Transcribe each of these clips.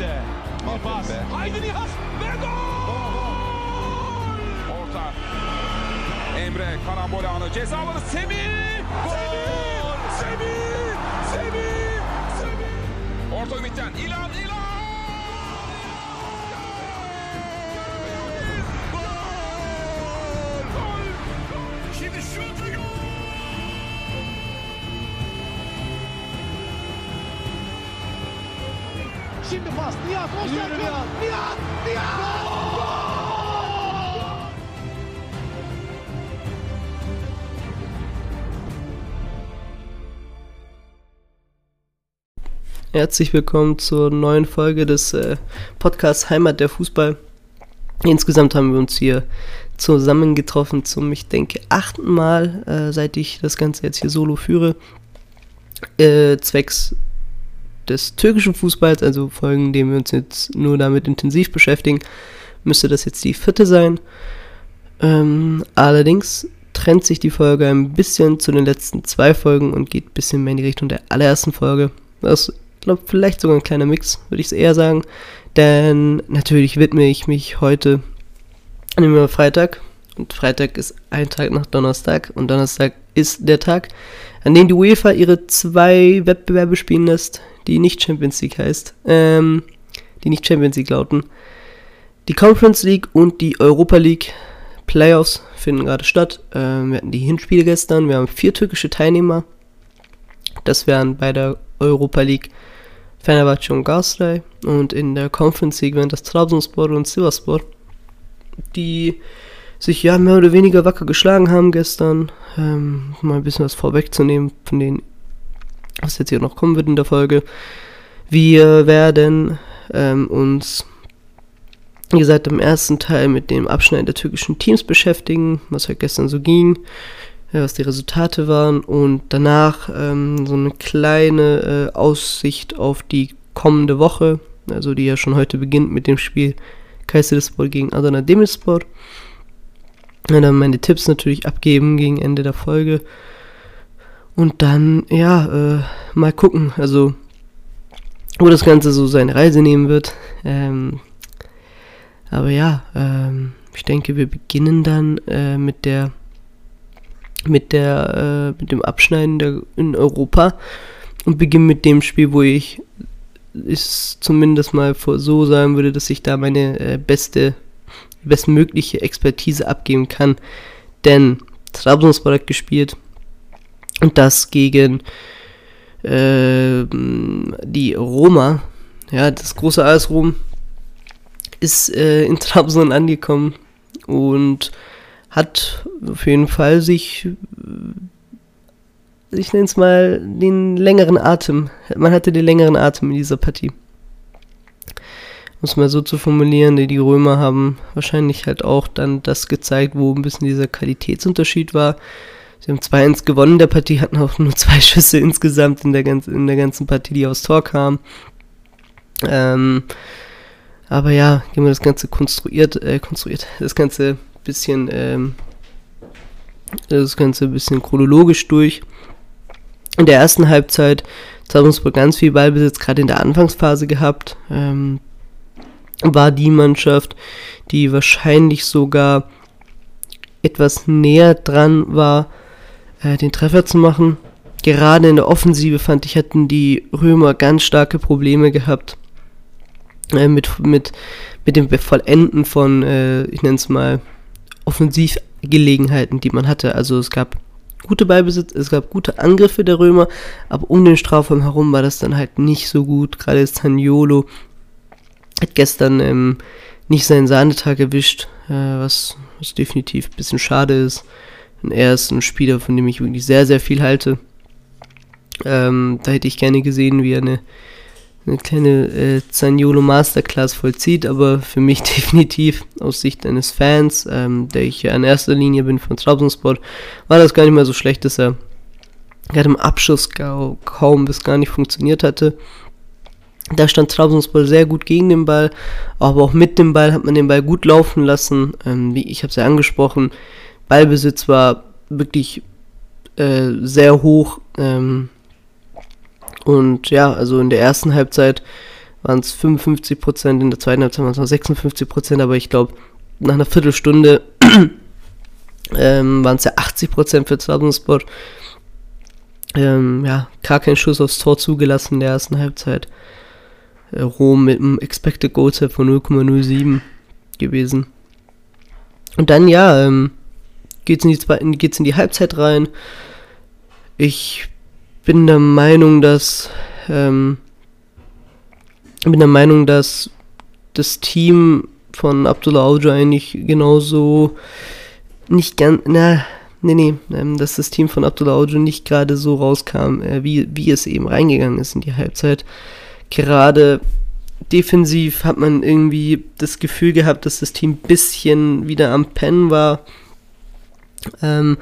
Bir pas. Haydi Nihat ve gol! Orta. Emre karambol anı ceza alanı Semih. Gol! Semih! Semih! Semih! Orta Ümit'ten İlan İlan! Gol! Gol! Şimdi şut Nihat. Nihat. Nihat. Nihat. Herzlich willkommen zur neuen Folge des äh, Podcasts Heimat der Fußball. Insgesamt haben wir uns hier zusammengetroffen zum, ich denke, achten Mal, äh, seit ich das Ganze jetzt hier solo führe, äh, zwecks des türkischen Fußballs, also Folgen, denen wir uns jetzt nur damit intensiv beschäftigen, müsste das jetzt die vierte sein. Ähm, allerdings trennt sich die Folge ein bisschen zu den letzten zwei Folgen und geht ein bisschen mehr in die Richtung der allerersten Folge. Das glaube, vielleicht sogar ein kleiner Mix, würde ich es eher sagen. Denn natürlich widme ich mich heute an dem Freitag. Und Freitag ist ein Tag nach Donnerstag. Und Donnerstag ist der Tag, an dem die UEFA ihre zwei Wettbewerbe spielen lässt, die nicht Champions League heißt. Ähm, die nicht Champions League lauten. Die Conference League und die Europa League Playoffs finden gerade statt. Ähm, wir hatten die Hinspiele gestern. Wir haben vier türkische Teilnehmer. Das wären bei der Europa League Fenerbahce und Galatasaray und in der Conference League wären das Trabzonspor und Sivasspor, die sich ja mehr oder weniger wacker geschlagen haben gestern. Ähm, mal ein bisschen was vorwegzunehmen von denen, was jetzt hier noch kommen wird in der Folge. Wir werden ähm, uns, wie gesagt, im ersten Teil mit dem Abschneiden der türkischen Teams beschäftigen, was halt gestern so ging ja, was die Resultate waren und danach ähm, so eine kleine äh, Aussicht auf die kommende Woche, also die ja schon heute beginnt mit dem Spiel Kayserispor gegen Adana Demirspor. Und dann meine Tipps natürlich abgeben gegen Ende der Folge. Und dann, ja, äh, mal gucken, also wo das Ganze so seine Reise nehmen wird. Ähm, aber ja, ähm, ich denke, wir beginnen dann äh, mit der mit der äh, mit dem Abschneiden der, in Europa und beginne mit dem Spiel, wo ich es zumindest mal vor so sagen würde, dass ich da meine äh, beste bestmögliche Expertise abgeben kann, denn Trabzonspor hat gespielt und das gegen äh, die Roma, ja, das große AS Rom ist äh, in Trabzon angekommen und hat auf jeden Fall sich, ich nenne es mal, den längeren Atem. Man hatte den längeren Atem in dieser Partie. Muss mal so zu formulieren, die Römer haben wahrscheinlich halt auch dann das gezeigt, wo ein bisschen dieser Qualitätsunterschied war. Sie haben 2-1 gewonnen in der Partie, hatten auch nur zwei Schüsse insgesamt in der, ganzen, in der ganzen Partie, die aufs Tor kamen. Ähm, aber ja, gehen wir das Ganze konstruiert, äh, konstruiert, das Ganze bisschen ähm, das Ganze bisschen chronologisch durch. In der ersten Halbzeit Trabzonspor ganz viel Ballbesitz, gerade in der Anfangsphase gehabt. Ähm, war die Mannschaft, die wahrscheinlich sogar etwas näher dran war, äh, den Treffer zu machen. Gerade in der Offensive fand ich, hatten die Römer ganz starke Probleme gehabt äh, mit, mit, mit dem Vollenden von, äh, ich nenne es mal, Offensivgelegenheiten, die man hatte. Also es gab gute Ballbesitz, es gab gute Angriffe der Römer, aber um den Strafraum herum war das dann halt nicht so gut. Gerade Zaniolo hat gestern ähm, nicht seinen Sahnetag erwischt, äh, was, was definitiv ein bisschen schade ist. Und er ist ein Spieler, von dem ich wirklich sehr, sehr viel halte. Ähm, da hätte ich gerne gesehen, wie er eine eine kleine äh, Zaniolo Masterclass vollzieht, aber für mich definitiv aus Sicht eines Fans, ähm, der ich ja in erster Linie bin von Trabzonspor, war das gar nicht mal so schlecht, dass er gerade im Abschuss kaum bis gar nicht funktioniert hatte. Da stand Trabzonspor sehr gut gegen den Ball, aber auch mit dem Ball hat man den Ball gut laufen lassen. Ähm, wie ich habe es ja angesprochen, Ballbesitz war wirklich äh, sehr hoch. Ähm, und ja, also in der ersten Halbzeit waren es 55 Prozent, in der zweiten Halbzeit waren es noch 56 Prozent, aber ich glaube, nach einer Viertelstunde ähm, waren es ja 80 Prozent für Trabzonspor. Ähm, ja, gar kein Schuss aufs Tor zugelassen in der ersten Halbzeit. Äh, Rom mit einem Expected Goal von 0,07 gewesen. Und dann, ja, ähm, geht's in in die Halbzeit rein. Ich bin der Meinung, dass ähm, bin der Meinung, dass das Team von Abdullah Auja eigentlich genauso nicht ganz, na, nee, nee, ähm, dass das Team von Abdullah Auja nicht gerade so rauskam, äh, wie, wie es eben reingegangen ist in die Halbzeit. Gerade defensiv hat man irgendwie das Gefühl gehabt, dass das Team ein bisschen wieder am Pennen war. Ähm,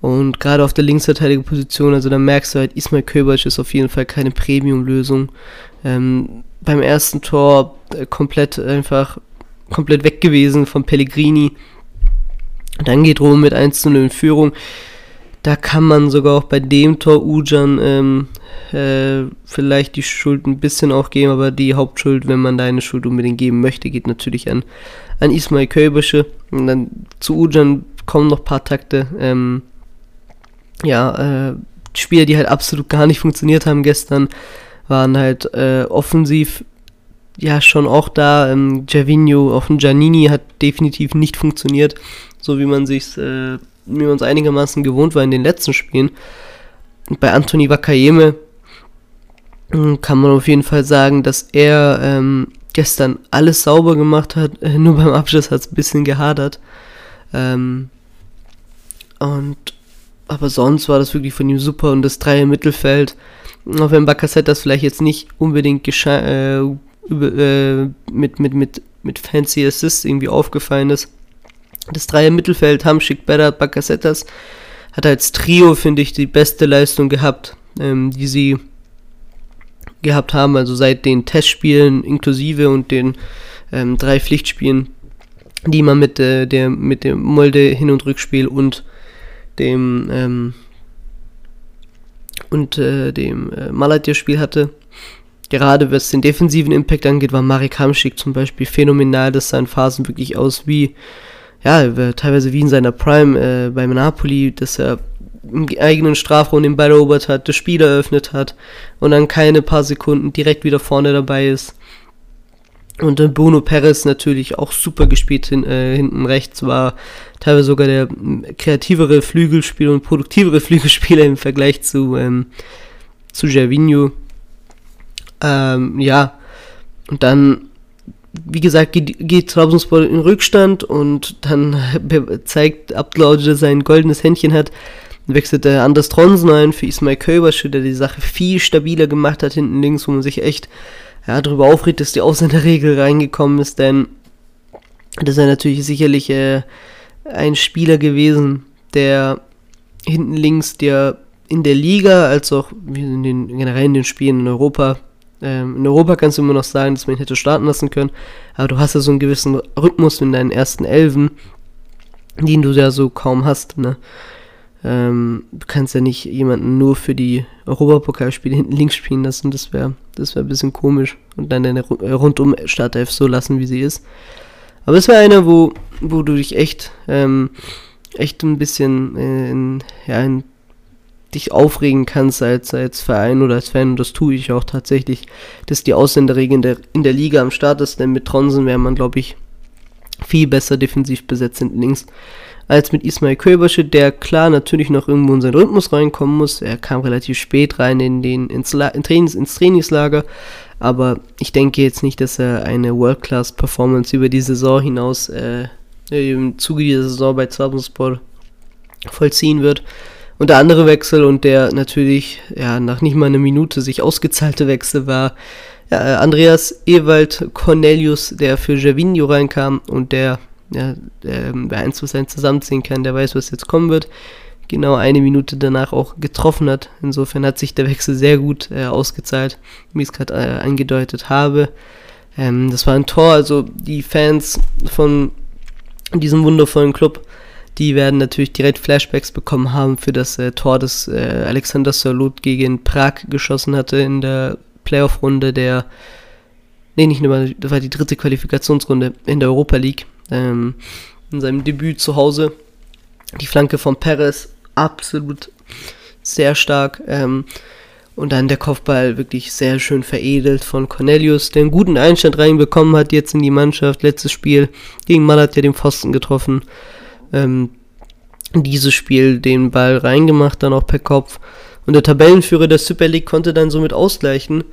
und gerade auf der linksverteidigen Position, also da merkst du halt, Ismail Köbersch ist auf jeden Fall keine Premium-Lösung. Ähm, beim ersten Tor äh, komplett einfach komplett weg gewesen von Pellegrini. Dann geht Rom mit 1 zu 0 in Führung. Da kann man sogar auch bei dem Tor Ujan ähm, äh, vielleicht die Schuld ein bisschen auch geben, aber die Hauptschuld, wenn man da eine Schuld unbedingt geben möchte, geht natürlich an, an Ismail Köbische. Und dann zu Ujan kommen noch ein paar Takte. Ähm, ja, äh, Spieler, die halt absolut gar nicht funktioniert haben gestern, waren halt äh, offensiv ja schon auch da. Ähm, Gervinho, auch ein Giannini hat definitiv nicht funktioniert, so wie man sich äh, wie man es einigermaßen gewohnt war in den letzten Spielen. Bei Anthony Wakayeme hm, kann man auf jeden Fall sagen, dass er ähm, gestern alles sauber gemacht hat, nur beim Abschluss hat es ein bisschen gehadert. Ähm, und aber sonst war das wirklich von ihm super und das Dreier Mittelfeld, auch wenn Bakassett das vielleicht jetzt nicht unbedingt äh, äh, mit, mit, mit, mit fancy Assists irgendwie aufgefallen ist. Das Dreier Mittelfeld, Hamschick, Berat, Bakasetas, hat als Trio, finde ich, die beste Leistung gehabt, ähm, die sie gehabt haben, also seit den Testspielen inklusive und den ähm, drei Pflichtspielen, die man mit, äh, der, mit dem Molde Hin- und Rückspiel und dem ähm, und äh, dem äh, Malatya-Spiel hatte. Gerade was den defensiven Impact angeht, war Marek Hamschick zum Beispiel phänomenal. Das sah in Phasen wirklich aus wie, ja, teilweise wie in seiner Prime äh, beim Napoli, dass er im eigenen Strafraum den Ball erobert hat, das Spiel eröffnet hat und dann keine paar Sekunden direkt wieder vorne dabei ist. Und dann Bruno Perez natürlich auch super gespielt hin, äh, hinten rechts, war teilweise sogar der kreativere Flügelspieler und produktivere Flügelspieler im Vergleich zu, ähm, zu Gervinho. Ähm, ja, und dann, wie gesagt, geht, geht Trabzonspor in Rückstand und dann zeigt Abdullah, dass er sein goldenes Händchen hat, wechselt der Anders Tronsen ein für Ismail Köbersch, der die Sache viel stabiler gemacht hat hinten links, wo man sich echt ja, darüber aufregt, dass die Ausländerregel reingekommen ist, denn das ist ja natürlich sicherlich äh, ein Spieler gewesen, der hinten links, der in der Liga, als auch in den, generell in den Spielen in Europa, ähm, in Europa kannst du immer noch sagen, dass man ihn hätte starten lassen können, aber du hast ja so einen gewissen Rhythmus in deinen ersten Elfen, den du ja so kaum hast, ne? Ähm, du kannst ja nicht jemanden nur für die Europapokalspiele hinten links spielen lassen, das wäre das wär ein bisschen komisch. Und dann deine äh, rundum Startelf so lassen, wie sie ist. Aber es wäre einer, wo, wo du dich echt, ähm, echt ein bisschen äh, in, ja, in, dich aufregen kannst als, als Verein oder als Fan. Und das tue ich auch tatsächlich, dass die Ausländerregel in der, in der Liga am Start ist. Denn mit Tronsen wäre man, glaube ich, viel besser defensiv besetzt hinten links als mit Ismail Köbersche, der klar natürlich noch irgendwo in seinen Rhythmus reinkommen muss. Er kam relativ spät rein in den, ins, La in Trainings, ins Trainingslager, aber ich denke jetzt nicht, dass er eine World-Class-Performance über die Saison hinaus äh, im Zuge dieser Saison bei Trabzonspor vollziehen wird. Und der andere Wechsel und der natürlich ja, nach nicht mal einer Minute sich ausgezahlte Wechsel war ja, Andreas Ewald Cornelius, der für Gervinho reinkam und der ja, ähm, wer eins zu eins zusammenziehen kann, der weiß, was jetzt kommen wird. Genau eine Minute danach auch getroffen hat. Insofern hat sich der Wechsel sehr gut äh, ausgezahlt, wie ich es gerade äh, angedeutet habe. Ähm, das war ein Tor, also die Fans von diesem wundervollen Club, die werden natürlich direkt Flashbacks bekommen haben für das äh, Tor, das äh, Alexander Sörloth gegen Prag geschossen hatte in der Playoff-Runde der nee, nicht nur, das war die dritte Qualifikationsrunde in der Europa League. Ähm, in seinem Debüt zu Hause. Die Flanke von Perez, absolut sehr stark. Ähm, und dann der Kopfball wirklich sehr schön veredelt von Cornelius, der einen guten Einstand reinbekommen hat jetzt in die Mannschaft. Letztes Spiel gegen Malat ja den Pfosten getroffen. Ähm, dieses Spiel den Ball reingemacht, dann auch per Kopf. Und der Tabellenführer der Super League konnte dann somit ausgleichen.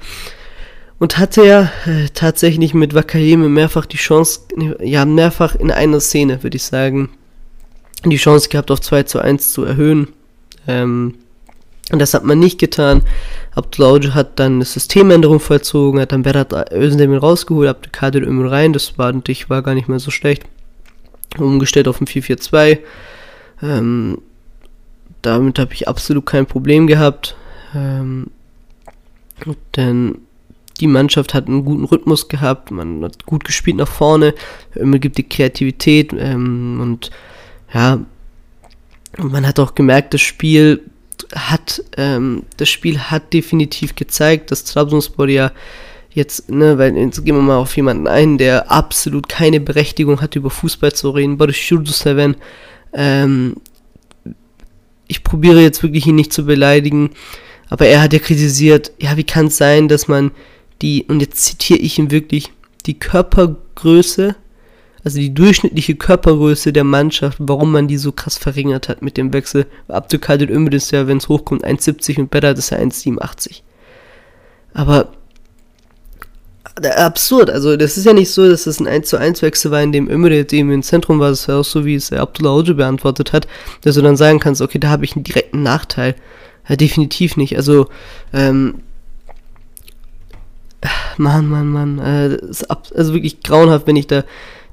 Und hatte ja äh, tatsächlich mit Wakayeme mehrfach die Chance, ja, mehrfach in einer Szene, würde ich sagen, die Chance gehabt, auf 2 zu 1 zu erhöhen. Ähm, und das hat man nicht getan. Abdullah hat dann eine Systemänderung vollzogen, hat dann Berat Özdemir rausgeholt, Abdelkader Ömür rein, das war natürlich war gar nicht mehr so schlecht. Umgestellt auf ein 4-4-2. Ähm, damit habe ich absolut kein Problem gehabt. Ähm, denn die Mannschaft hat einen guten Rhythmus gehabt, man hat gut gespielt nach vorne, immer gibt die Kreativität ähm, und ja, man hat auch gemerkt, das Spiel hat, ähm, das Spiel hat definitiv gezeigt, dass Trabzonspor ja jetzt, ne, weil jetzt gehen wir mal auf jemanden ein, der absolut keine Berechtigung hat, über Fußball zu reden, Boris Schurduseven, ähm, ich probiere jetzt wirklich ihn nicht zu beleidigen, aber er hat ja kritisiert, ja, wie kann es sein, dass man die, und jetzt zitiere ich ihn wirklich, die Körpergröße also die durchschnittliche Körpergröße der Mannschaft, warum man die so krass verringert hat mit dem Wechsel. Abdülkadir Ömür ist ja, wenn es hochkommt, 1,70 und Better ist ja 1,87. Aber äh, absurd, also das ist ja nicht so, dass es ein 1 zu 1 Wechsel war, in dem Ömür eben im Zentrum war, das ja auch so, wie es Abdullah Ojo beantwortet hat, dass du dann sagen kannst, okay, da habe ich einen direkten Nachteil. Ja, definitiv nicht. Also, ähm, Mann, Mann, Mann, äh, also wirklich grauenhaft, wenn ich da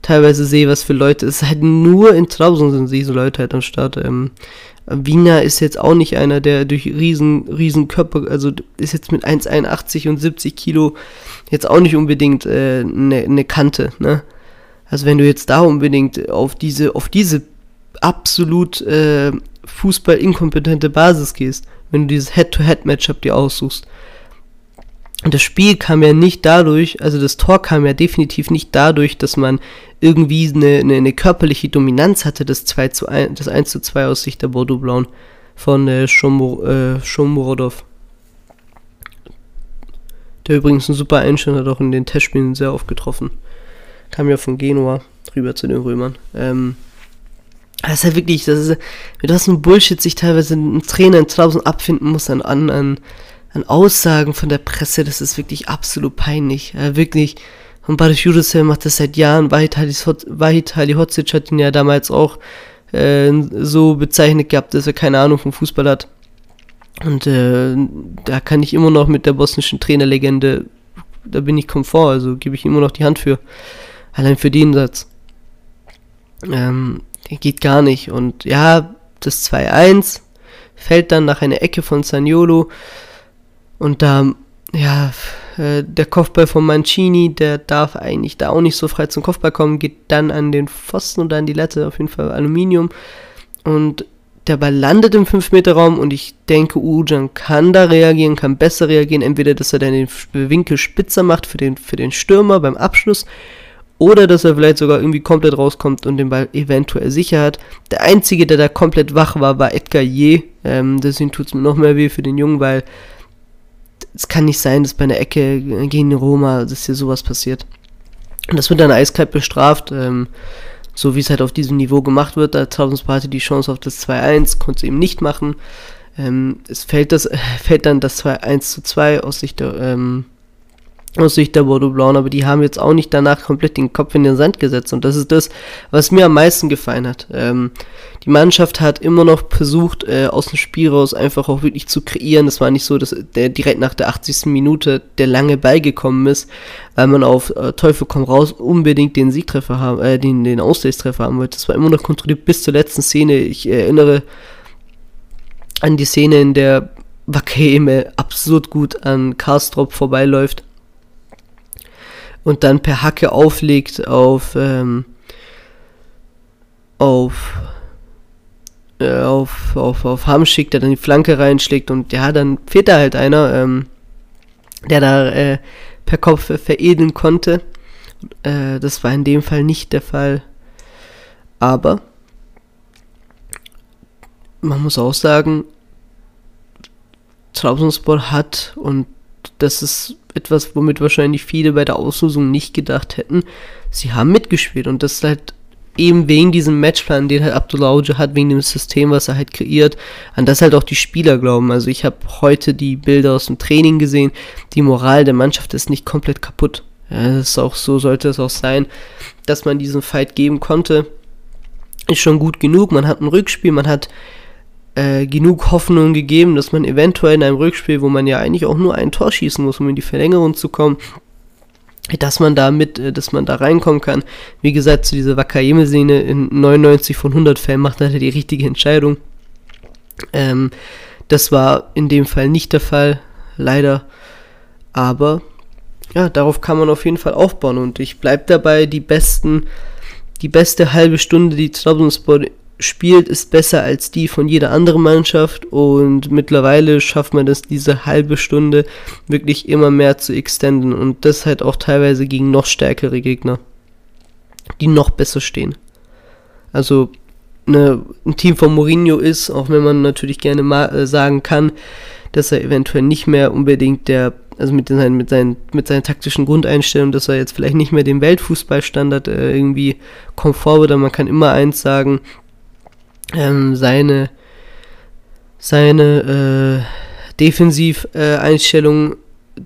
teilweise sehe, was für Leute. Es ist halt nur in Trabzon sind diese Leute halt am Start. Ähm, Wiener ist jetzt auch nicht einer, der durch riesen, riesen Körper, also ist jetzt mit 1,81 und 70 Kilo jetzt auch nicht unbedingt eine äh, ne, ne Kante, ne? Also wenn du jetzt da unbedingt auf diese, auf diese absolut äh, fußballinkompetente Basis gehst, wenn du dieses Head-to-Head-Matchup dir aussuchst, und das Spiel kam ja nicht dadurch, also das Tor kam ja definitiv nicht dadurch, dass man irgendwie eine, eine, eine körperliche Dominanz hatte, das 2 zu 1, das 1 zu 2 aus Sicht der Bordeaux Blauen von äh, Schomur, äh, Schomurodov. Der übrigens ein super Einstand hat auch in den Testspielen sehr oft getroffen. Kam ja von Genua rüber zu den Römern. Ähm, das ist ja wirklich, das ist, mit was ein Bullshit sich teilweise ein Trainer in Trabzon abfinden muss an, an, an an Aussagen von der Presse, das ist wirklich absolut peinlich. Ja, wirklich. Und Baris Juricel macht das seit Jahren. Wahid Halihotzic hat ihn ja damals auch äh, so bezeichnet gehabt, dass er keine Ahnung vom Fußball hat. Und äh, da kann ich immer noch mit der bosnischen Trainerlegende, da bin ich komfort, also gebe ich immer noch die Hand für. Allein für den Satz. Ähm, geht gar nicht. Und ja, das 2-1 fällt dann nach einer Ecke von Saniolo. Und da, ja, äh, der Kopfball von Mancini, der darf eigentlich da auch nicht so frei zum Kopfball kommen, geht dann an den Pfosten und an die Latte, auf jeden Fall Aluminium. Und der Ball landet im 5-Meter-Raum und ich denke, Ujan kann da reagieren, kann besser reagieren. Entweder, dass er dann den Winkel spitzer macht für den, für den Stürmer beim Abschluss oder dass er vielleicht sogar irgendwie komplett rauskommt und den Ball eventuell sicher hat. Der Einzige, der da komplett wach war, war Edgar Je. Ähm, deswegen tut es mir noch mehr weh für den Jungen, weil es kann nicht sein, dass bei einer Ecke gegen Roma, dass hier sowas passiert. Und das wird dann eiskalt bestraft, ähm, so wie es halt auf diesem Niveau gemacht wird. Da Trabzonspor die Chance auf das 2-1, konnte es eben nicht machen. Ähm, es fällt, das, fällt dann das 2-1 zu 2 aus Sicht der, ähm, aus Sicht der Bordeaux Blauen, aber die haben jetzt auch nicht danach komplett den Kopf in den Sand gesetzt und das ist das, was mir am meisten gefallen hat. Ähm, die Mannschaft hat immer noch versucht, äh, aus dem Spiel raus einfach auch wirklich zu kreieren. Es war nicht so, dass der direkt nach der 80. Minute der lange Ball gekommen ist, weil man auf äh, Teufel komm raus unbedingt den Siegtreffer haben, äh, den, den Ausgleichstreffer haben wollte. Das war immer noch kontrolliert bis zur letzten Szene. Ich erinnere an die Szene, in der Wakeme absurd gut an Karstrop vorbeiläuft und dann per Hacke auflegt auf ähm, auf äh, auf auf auf Hamschick, der dann die Flanke reinschlägt und ja, dann fehlt da halt einer, ähm, der da äh, per Kopf veredeln konnte. Äh, das war in dem Fall nicht der Fall. Aber man muss auch sagen, Trabzonspor hat, und das ist etwas, womit wahrscheinlich viele bei der Auslosung nicht gedacht hätten, sie haben mitgespielt und das halt eben wegen diesem Matchplan, den halt Abdullah hat, wegen dem System, was er halt kreiert, an das halt auch die Spieler glauben. Also ich habe heute die Bilder aus dem Training gesehen, die Moral der Mannschaft ist nicht komplett kaputt. Ja, das ist auch so, sollte es auch sein, dass man diesen Fight geben konnte. Ist schon gut genug. Man hat ein Rückspiel, man hat äh, genug Hoffnung gegeben, dass man eventuell in einem Rückspiel, wo man ja eigentlich auch nur ein Tor schießen muss, um in die Verlängerung zu kommen, dass man da mit, äh, dass man da reinkommen kann. Wie gesagt, zu dieser Wakayeme-Szene in 99 von 100 Fällen macht er die richtige Entscheidung. Ähm, das war in dem Fall nicht der Fall, leider. Aber ja, darauf kann man auf jeden Fall aufbauen und ich bleibe dabei, die besten, die beste halbe Stunde, die Trabzonspor spielt, ist besser als die von jeder anderen Mannschaft und mittlerweile schafft man es, diese halbe Stunde wirklich immer mehr zu extenden und das halt auch teilweise gegen noch stärkere Gegner, die noch besser stehen. Also ne, ein Team von Mourinho ist, auch wenn man natürlich gerne mal äh, sagen kann, dass er eventuell nicht mehr unbedingt der, also mit seinen, mit seinen, mit seinen taktischen Grundeinstellungen, dass er jetzt vielleicht nicht mehr dem Weltfußballstandard äh, irgendwie komfort wird, aber man kann immer eins sagen, ähm, seine, seine äh, Defensiveinstellung,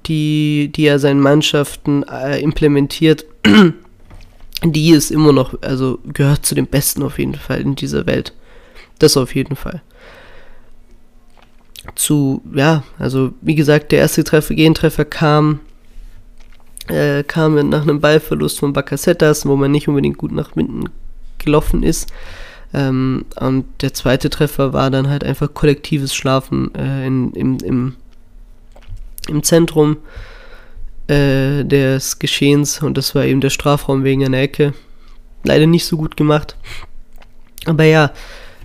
die, die er seinen Mannschaften äh, implementiert, die ist immer noch, also gehört zu den Besten auf jeden Fall in dieser Welt. Das auf jeden Fall. Zu, ja, also wie gesagt, der erste Treffer, Gegentreffer kam, äh, kam nach einem Ballverlust von Bacassettas, wo man nicht unbedingt gut nach hinten gelaufen ist. Ähm, und der zweite Treffer war dann halt einfach kollektives Schlafen äh, in, im, im, im Zentrum äh, des Geschehens und das war eben der Strafraum wegen einer Ecke. Leider nicht so gut gemacht. Aber ja,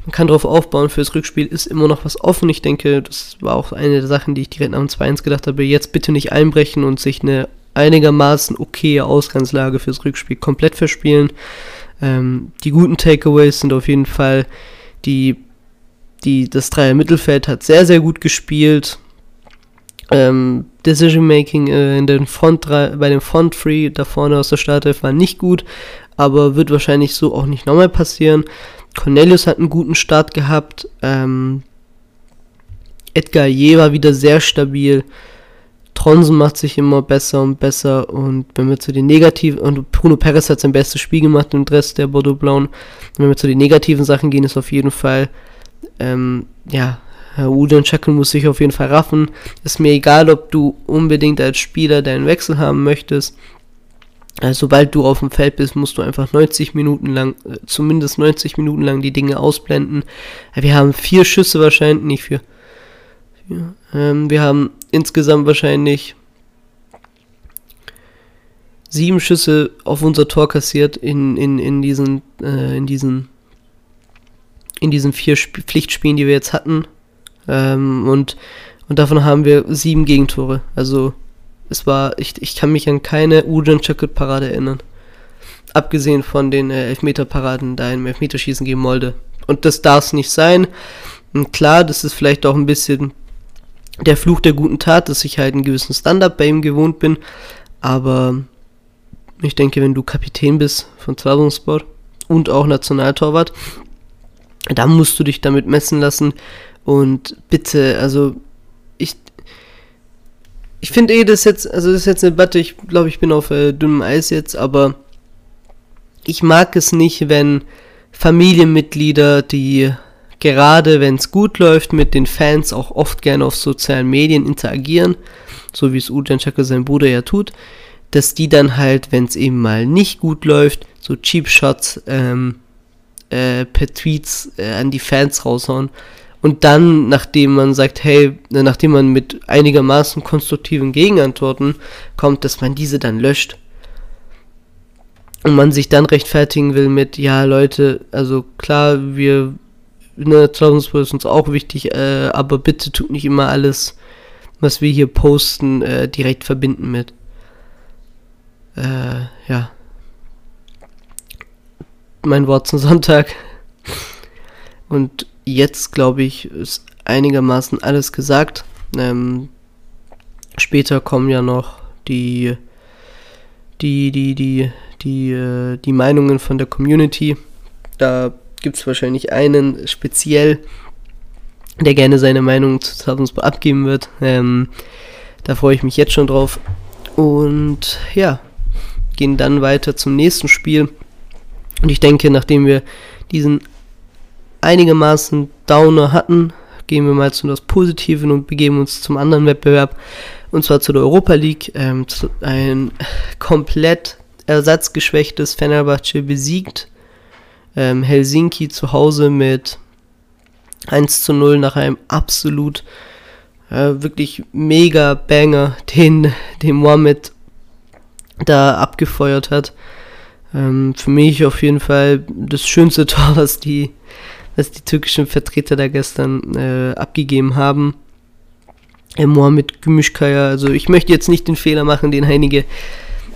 man kann darauf aufbauen, fürs Rückspiel ist immer noch was offen. Ich denke, das war auch eine der Sachen, die ich direkt nach dem 2-1 gedacht habe. Jetzt bitte nicht einbrechen und sich eine einigermaßen okaye Ausgangslage fürs Rückspiel komplett verspielen. Ähm, die guten Takeaways sind auf jeden Fall die, die, das Dreier Mittelfeld hat sehr, sehr gut gespielt. Ähm, Decision Making äh, in den Front bei dem Front Free da vorne aus der Startelf war nicht gut, aber wird wahrscheinlich so auch nicht nochmal passieren. Cornelius hat einen guten Start gehabt. Ähm, Edgar Je war wieder sehr stabil. Tronsen macht sich immer besser und besser und wenn wir zu den negativen, und Bruno Perez hat sein bestes Spiel gemacht im Dress der Bordeaux Blauen, wenn wir zu den negativen Sachen gehen, ist auf jeden Fall, ähm, ja, Herr Udan Chakun muss sich auf jeden Fall raffen. Ist mir egal, ob du unbedingt als Spieler deinen Wechsel haben möchtest. Also, sobald du auf dem Feld bist, musst du einfach 90 Minuten lang, äh, zumindest 90 Minuten lang die Dinge ausblenden. Wir haben vier Schüsse wahrscheinlich, nicht vier ähm, wir haben insgesamt wahrscheinlich sieben Schüsse auf unser Tor kassiert in, in, in diesen, äh, in diesen, in diesen vier Sp Pflichtspielen, die wir jetzt hatten. Ähm, und, und davon haben wir sieben Gegentore. Also es war, ich, ich kann mich an keine Ujan Chakut Parade erinnern. Abgesehen von den äh, Elfmeter-Paraden da im Elfmeterschießen gegen Molde. Und das darf es nicht sein. Und klar, das ist vielleicht auch ein bisschen der Fluch der guten Tat, dass ich halt einen gewissen Standard bei ihm gewohnt bin. Aber ich denke, wenn du Kapitän bist von Trabzonspor und auch Nationaltorwart, dann musst du dich damit messen lassen. Und bitte, also ich, ich finde eh, das jetzt, also das ist jetzt eine Debatte, ich glaube, ich bin auf äh, dünnem Eis jetzt, aber ich mag es nicht, wenn Familienmitglieder, die gerade wenn es gut läuft, mit den Fans auch oft gerne auf sozialen Medien interagieren, so wie es Ujan Chaka sein Bruder ja tut, dass die dann halt, wenn es eben mal nicht gut läuft, so Cheap Shots ähm, äh, per Tweets äh, an die Fans raushauen. Und dann, nachdem man sagt, hey, äh, nachdem man mit einigermaßen konstruktiven Gegenantworten kommt, dass man diese dann löscht. Und man sich dann rechtfertigen will mit, ja Leute, also klar, wir ne, Trabzonspor ist uns auch wichtig, äh, aber bitte tut nicht immer alles, was wir hier posten, äh, direkt verbinden mit. äh, ja, mein Wort zum Sonntag. Und jetzt, glaube ich, ist einigermaßen alles gesagt. Ähm, später kommen ja noch die, die, die, die, die, äh, die Meinungen von der Community. Da gibt es wahrscheinlich einen speziell, der gerne seine Meinung zu Trabzonspor abgeben wird. Ähm, da freue ich mich jetzt schon drauf. Und ja, gehen dann weiter zum nächsten Spiel. Und ich denke, nachdem wir diesen einigermaßen Downer hatten, gehen wir mal zu etwas Positiven und begeben uns zum anderen Wettbewerb. Und zwar zu der Europa League. Ähm, ein komplett ersatzgeschwächtes Fenerbahce besiegt. Ähm, Helsinki zu Hause mit 1 zu 0 nach einem absolut äh, wirklich mega Banger, den, den Mohamed da abgefeuert hat. Ähm, für mich auf jeden Fall das schönste Tor, was die, was die türkischen Vertreter da gestern äh, abgegeben haben. Äh, Mohamed Gümüşkaya, also ich möchte jetzt nicht den Fehler machen, den einige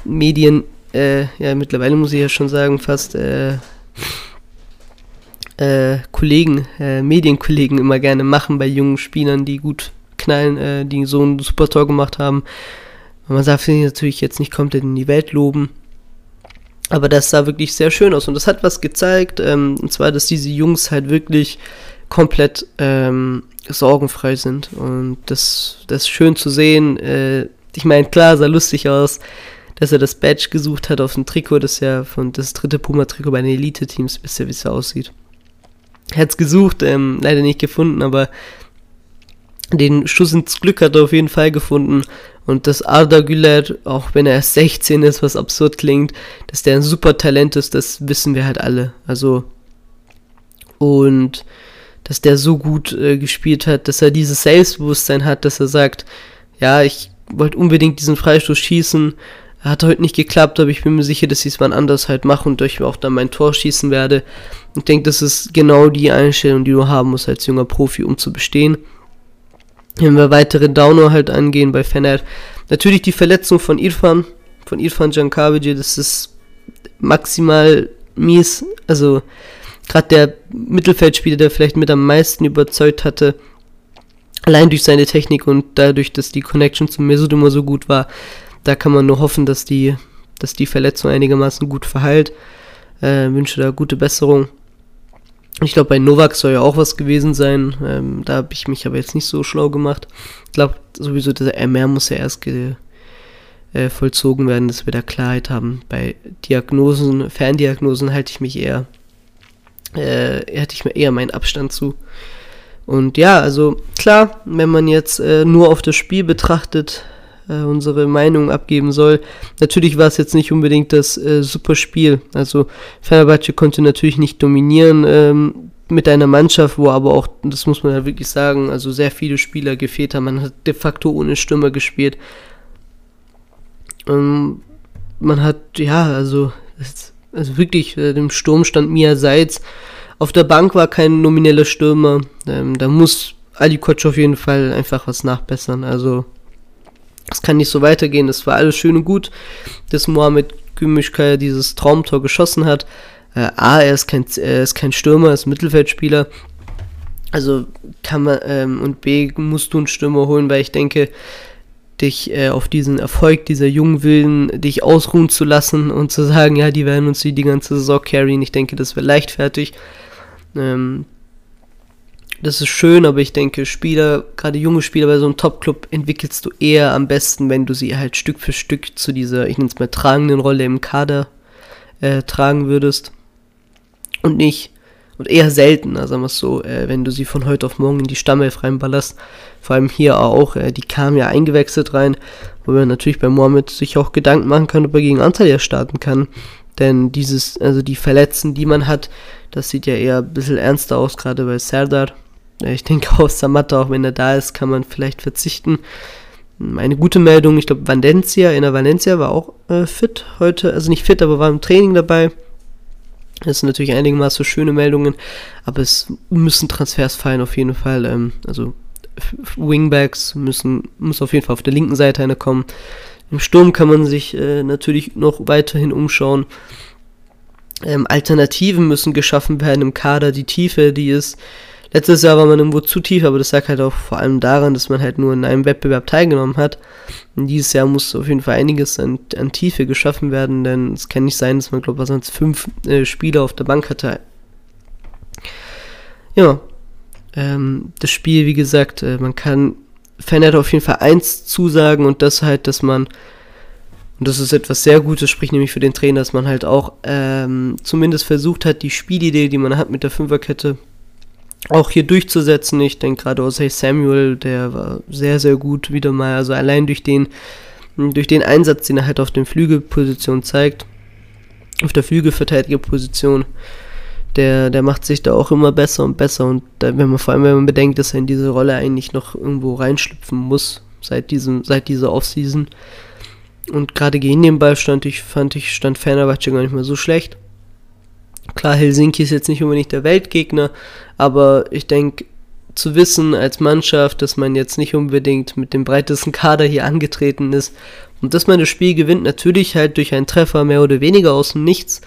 Medien, äh, ja mittlerweile muss ich ja schon sagen, fast äh, Kollegen, äh, Medienkollegen immer gerne machen bei jungen Spielern, die gut knallen, äh, die so ein super Tor gemacht haben. Man darf sie natürlich jetzt nicht komplett in die Welt loben. Aber das sah wirklich sehr schön aus und das hat was gezeigt, ähm, und zwar, dass diese Jungs halt wirklich komplett ähm, sorgenfrei sind und das, das ist schön zu sehen. Äh, ich meine, klar, sah lustig aus, dass er das Badge gesucht hat auf dem Trikot, das ja von das dritte Puma-Trikot bei den Elite-Teams, wisst ihr, wie es aussieht. Hat es gesucht, ähm, leider nicht gefunden, aber den Schuss ins Glück hat er auf jeden Fall gefunden. Und dass Arda Güler, auch wenn er erst 16 ist, was absurd klingt, dass der ein super Talent ist, das wissen wir halt alle. Also, und dass der so gut äh, gespielt hat, dass er dieses Selbstbewusstsein hat, dass er sagt, ja, ich wollte unbedingt diesen Freistoß schießen, hat heute nicht geklappt, aber ich bin mir sicher, dass ich es mal anders halt mache und euch auch dann mein Tor schießen werde. Ich denke, das ist genau die Einstellung, die du haben musst als junger Profi, um zu bestehen. Wenn wir weitere Downer halt angehen bei Fener, natürlich die Verletzung von Irfan, von Irfan Jankavic, das ist maximal mies. Also gerade der Mittelfeldspieler, der vielleicht mit am meisten überzeugt hatte, allein durch seine Technik und dadurch, dass die Connection zum Mesut immer so gut war, da kann man nur hoffen, dass die, dass die Verletzung einigermaßen gut verheilt. Äh, wünsche da gute Besserung. Ich glaube, bei Novak soll ja auch was gewesen sein. Ähm, da habe ich mich aber jetzt nicht so schlau gemacht. Ich glaube, sowieso der MR muss ja erst ge, äh, vollzogen werden, dass wir da Klarheit haben. Bei Diagnosen, Ferndiagnosen halte ich mich eher, äh, hätte ich mir eher meinen Abstand zu. Und ja, also klar, wenn man jetzt äh, nur auf das Spiel betrachtet, äh, unsere Meinung abgeben soll. Natürlich war es jetzt nicht unbedingt das äh, super Spiel. Also Fenerbahce konnte natürlich nicht dominieren ähm, mit einer Mannschaft, wo aber auch, das muss man ja wirklich sagen, also sehr viele Spieler gefehlt haben. Man hat de facto ohne Stürmer gespielt. Ähm, man hat, ja, also, also wirklich, äh, im Sturm stand Mia Seitz. Auf der Bank war kein nomineller Stürmer. Ähm, da muss Ali Kotsch auf jeden Fall einfach was nachbessern. Also es kann nicht so weitergehen. Das war alles schön und gut, dass Mohamed Gümüşkaya dieses Traumtor geschossen hat. Äh, A, er ist kein, er ist kein Stürmer, er ist Mittelfeldspieler. Also kann man, ähm, und B, musst du einen Stürmer holen, weil ich denke, dich äh, auf diesen Erfolg dieser jungen Willen, dich ausruhen zu lassen und zu sagen, ja, die werden uns die, die ganze Saison carryen. Ich denke, das wäre leichtfertig. Ähm, das ist schön, aber ich denke, Spieler, gerade junge Spieler bei so einem Top-Club entwickelst du eher am besten, wenn du sie halt Stück für Stück zu dieser, ich nenne es mal, tragenden Rolle im Kader äh, tragen würdest. Und nicht, und eher seltener, sagen wir es so, äh, wenn du sie von heute auf morgen in die Stammelf reinballerst. Vor allem hier auch, äh, die kamen ja eingewechselt rein, wo man natürlich bei Mohamed sich auch Gedanken machen kann, ob er gegen Antalya starten kann. Denn dieses, also die Verletzten, die man hat, das sieht ja eher ein bisschen ernster aus, gerade bei Serdar. Ich denke auch Samatta, auch wenn er da ist, kann man vielleicht verzichten. Eine gute Meldung, ich glaube Valencia, in der Valencia war auch äh, fit heute, also nicht fit, aber war im Training dabei. Das sind natürlich einigermaßen schöne Meldungen, aber es müssen Transfers fallen auf jeden Fall. Ähm, also Wingbacks müssen, muss auf jeden Fall auf der linken Seite eine kommen. Im Sturm kann man sich äh, natürlich noch weiterhin umschauen. Ähm, Alternativen müssen geschaffen werden im Kader. Die Tiefe, die ist. Letztes Jahr war man irgendwo zu tief, aber das lag halt auch vor allem daran, dass man halt nur in einem Wettbewerb teilgenommen hat. Und dieses Jahr muss auf jeden Fall einiges an, an Tiefe geschaffen werden, denn es kann nicht sein, dass man, glaube ich, sonst fünf äh, Spieler auf der Bank hatte. Ja, ähm, das Spiel, wie gesagt, äh, man kann Fan hat auf jeden Fall eins zusagen und das halt, dass man und das ist etwas sehr Gutes, spricht nämlich für den Trainer, dass man halt auch ähm, zumindest versucht hat, die Spielidee, die man hat mit der Fünferkette, auch hier durchzusetzen. Ich denke gerade Osei Samuel, der war sehr, sehr gut wieder mal. Also allein durch den, durch den Einsatz, den er halt auf den Flügelposition zeigt, auf der Flügelverteidigerposition, der, der macht sich da auch immer besser und besser. Und da, wenn man vor allem, wenn man bedenkt, dass er in diese Rolle eigentlich noch irgendwo reinschlüpfen muss, seit diesem, seit dieser Offseason. Und gerade gegen den Ball stand ich, fand ich, stand Fenerbahce gar nicht mehr so schlecht. Klar, Helsinki ist jetzt nicht unbedingt der Weltgegner, aber ich denke, zu wissen als Mannschaft, dass man jetzt nicht unbedingt mit dem breitesten Kader hier angetreten ist und dass man das Spiel gewinnt, natürlich halt durch einen Treffer mehr oder weniger aus dem Nichts,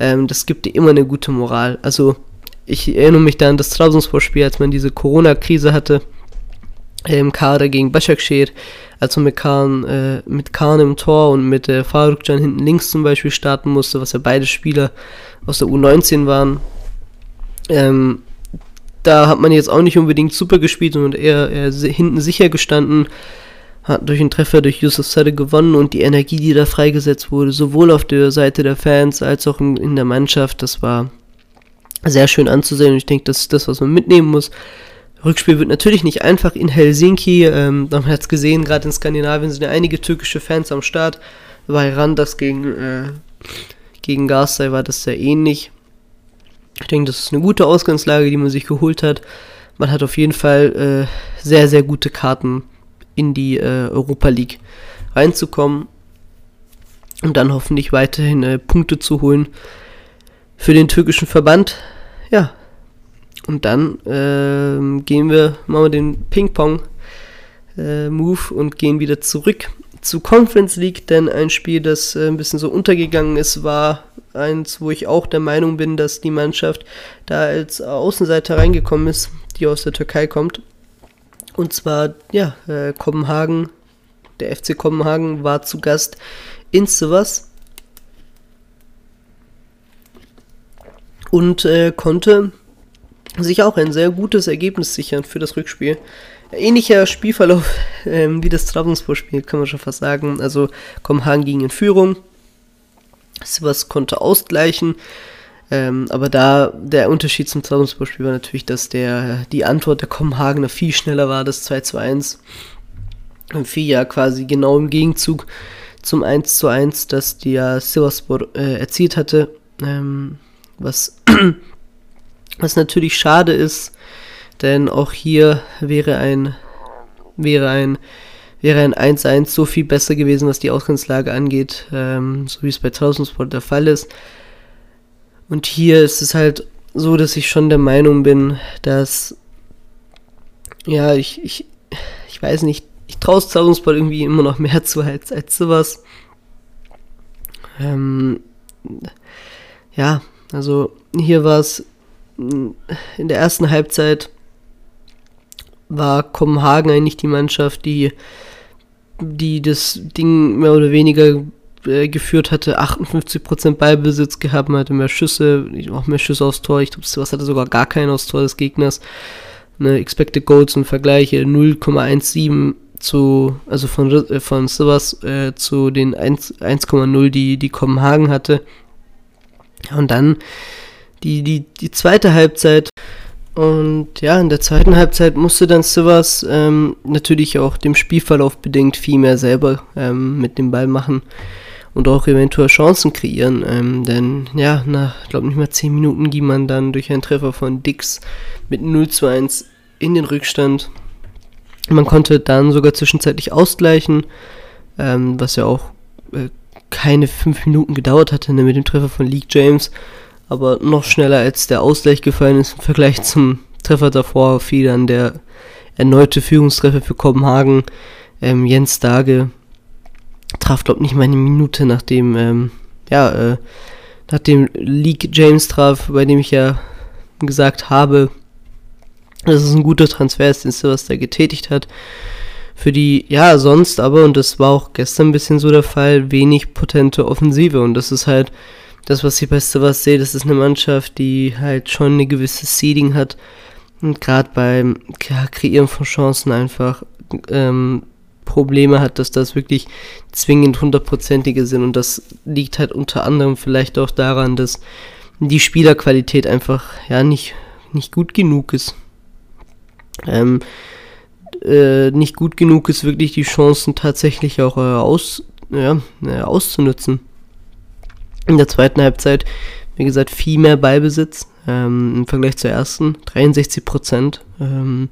ähm, das gibt dir immer eine gute Moral. Also ich erinnere mich da an das Trabzonspor-Spiel, als man diese Corona-Krise hatte im Kader gegen Başakşehir, als man mit Kahn, äh, mit Kahn im Tor und mit äh, Farukcan hinten links zum Beispiel starten musste, was ja beide Spieler aus der U19 waren. Ähm, da hat man jetzt auch nicht unbedingt super gespielt und eher, eher hinten sicher gestanden, hat durch einen Treffer durch Yusuf Sade gewonnen und die Energie, die da freigesetzt wurde, sowohl auf der Seite der Fans als auch in, in der Mannschaft, das war sehr schön anzusehen und ich denke, das ist das, was man mitnehmen muss. Rückspiel wird natürlich nicht einfach in Helsinki. Ähm, man hat es gesehen, gerade in Skandinavien sind ja einige türkische Fans am Start. Bei Randers gegen, äh, gegen Garstai war das sehr ähnlich. Ich denke, das ist eine gute Ausgangslage, die man sich geholt hat. Man hat auf jeden Fall äh, sehr, sehr gute Karten in die äh, Europa League reinzukommen und dann hoffentlich weiterhin äh, Punkte zu holen für den türkischen Verband. Ja, und dann äh, gehen wir, machen wir den Ping-Pong-Move äh, und gehen wieder zurück zu Conference League, denn ein Spiel, das äh, ein bisschen so untergegangen ist, war eins, wo ich auch der Meinung bin, dass die Mannschaft da als Außenseiter reingekommen ist, die aus der Türkei kommt. Und zwar, ja, äh, Kopenhagen, der FC Kopenhagen war zu Gast in Sivas und äh, konnte sich auch ein sehr gutes Ergebnis sichern für das Rückspiel. Ähnlicher Spielverlauf ähm, wie das Trabzonspor-Spiel, kann man schon fast sagen. Also Kopenhagen ging in Führung, Sivas konnte ausgleichen, ähm, aber da der Unterschied zum Trabzonspor-Spiel war natürlich, dass der, die Antwort der Kopenhagener viel schneller war, das 2 zu 1. Und viel ja quasi genau im Gegenzug zum 1 zu 1, das der Sivaspor äh, erzielt hatte, ähm, was was natürlich schade ist, denn auch hier wäre ein, wäre ein, wäre ein 1-1 so viel besser gewesen, was die Ausgangslage angeht, ähm, so wie es bei Trausensport der Fall ist. Und hier ist es halt so, dass ich schon der Meinung bin, dass, ja, ich, ich, ich weiß nicht, ich traue Trausensport irgendwie immer noch mehr zu als, als sowas. Ähm, ja, also hier war es in der ersten Halbzeit war Kopenhagen eigentlich die Mannschaft, die, die das Ding mehr oder weniger äh, geführt hatte, 58% Ballbesitz gehabt, man hatte mehr Schüsse, auch mehr Schüsse aufs Tor. Ich glaube, was hatte sogar gar keinen aufs Tor des Gegners. Ne, Expected Goals und Vergleiche 0,17 zu, also von, äh, von Silvers äh, zu den 1,0, die, die Kopenhagen hatte. Und dann die, die, die zweite Halbzeit. Und ja, in der zweiten Halbzeit musste dann Sivas ähm, natürlich auch dem Spielverlauf bedingt viel mehr selber ähm, mit dem Ball machen und auch eventuell Chancen kreieren. Ähm, denn ja, nach, ich glaube nicht mal 10 Minuten ging man dann durch einen Treffer von Dix mit 0 zu 1 in den Rückstand. Man konnte dann sogar zwischenzeitlich ausgleichen, ähm, was ja auch äh, keine 5 Minuten gedauert hatte ne, mit dem Treffer von League James aber noch schneller als der Ausgleich gefallen ist im Vergleich zum Treffer davor fiel dann der erneute Führungstreffer für Kopenhagen. Ähm, Jens Dage traf, glaube nicht mal eine Minute, nachdem, ähm, ja, äh, nachdem League James traf, bei dem ich ja gesagt habe, dass es ein guter Transfer ist, den was der getätigt hat. Für die, ja, sonst aber, und das war auch gestern ein bisschen so der Fall, wenig potente Offensive. Und das ist halt das, was ich beste was sehe. Das ist eine Mannschaft, die halt schon eine gewisse Seeding hat. Und gerade beim ja, Kreieren von Chancen einfach ähm, Probleme hat, dass das wirklich zwingend hundertprozentige sind. Und das liegt halt unter anderem vielleicht auch daran, dass die Spielerqualität einfach ja nicht, nicht gut genug ist. Ähm, äh, nicht gut genug ist, wirklich die Chancen tatsächlich auch äh, aus, ja, äh, auszunutzen. In der zweiten Halbzeit, wie gesagt, viel mehr Ballbesitz ähm, im Vergleich zur ersten, 63 Prozent. Ähm,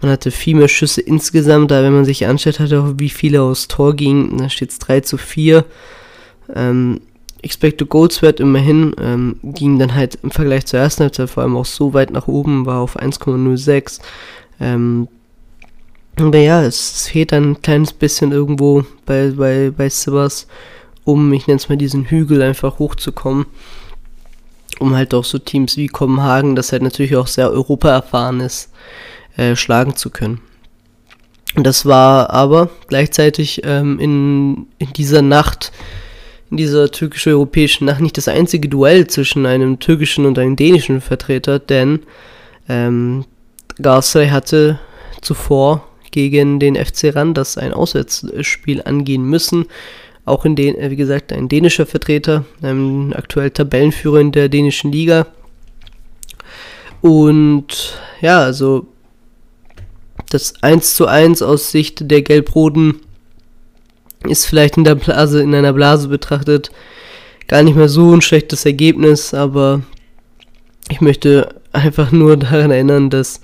man hatte viel mehr Schüsse insgesamt, da wenn man sich anschaut, hatte wie viele aus Tor gingen, da steht es 3 zu 4. Ähm, Expected Goals Wert immerhin ähm, ging dann halt im Vergleich zur ersten Halbzeit vor allem auch so weit nach oben, war auf 1,06. Ähm, aber ja, es fehlt dann ein kleines bisschen irgendwo bei, bei, bei Sibbers, um, ich nenne es mal, diesen Hügel einfach hochzukommen. Um halt auch so Teams wie Kopenhagen, das halt natürlich auch sehr Europa erfahren ist, äh, schlagen zu können. Und das war aber gleichzeitig ähm, in, in dieser Nacht in dieser türkisch-europäischen Nacht nicht das einzige Duell zwischen einem türkischen und einem dänischen Vertreter, denn ähm, Galatasaray hatte zuvor gegen den FC Randers ein Auswärtsspiel angehen müssen. Auch in den, äh, wie gesagt, ein dänischer Vertreter, ähm, aktuell Tabellenführer in der dänischen Liga. Und ja, also das 1 zu 1 aus Sicht der Gelbroten ist vielleicht in der Blase, in einer Blase betrachtet, gar nicht mehr so ein schlechtes Ergebnis, aber ich möchte einfach nur daran erinnern, dass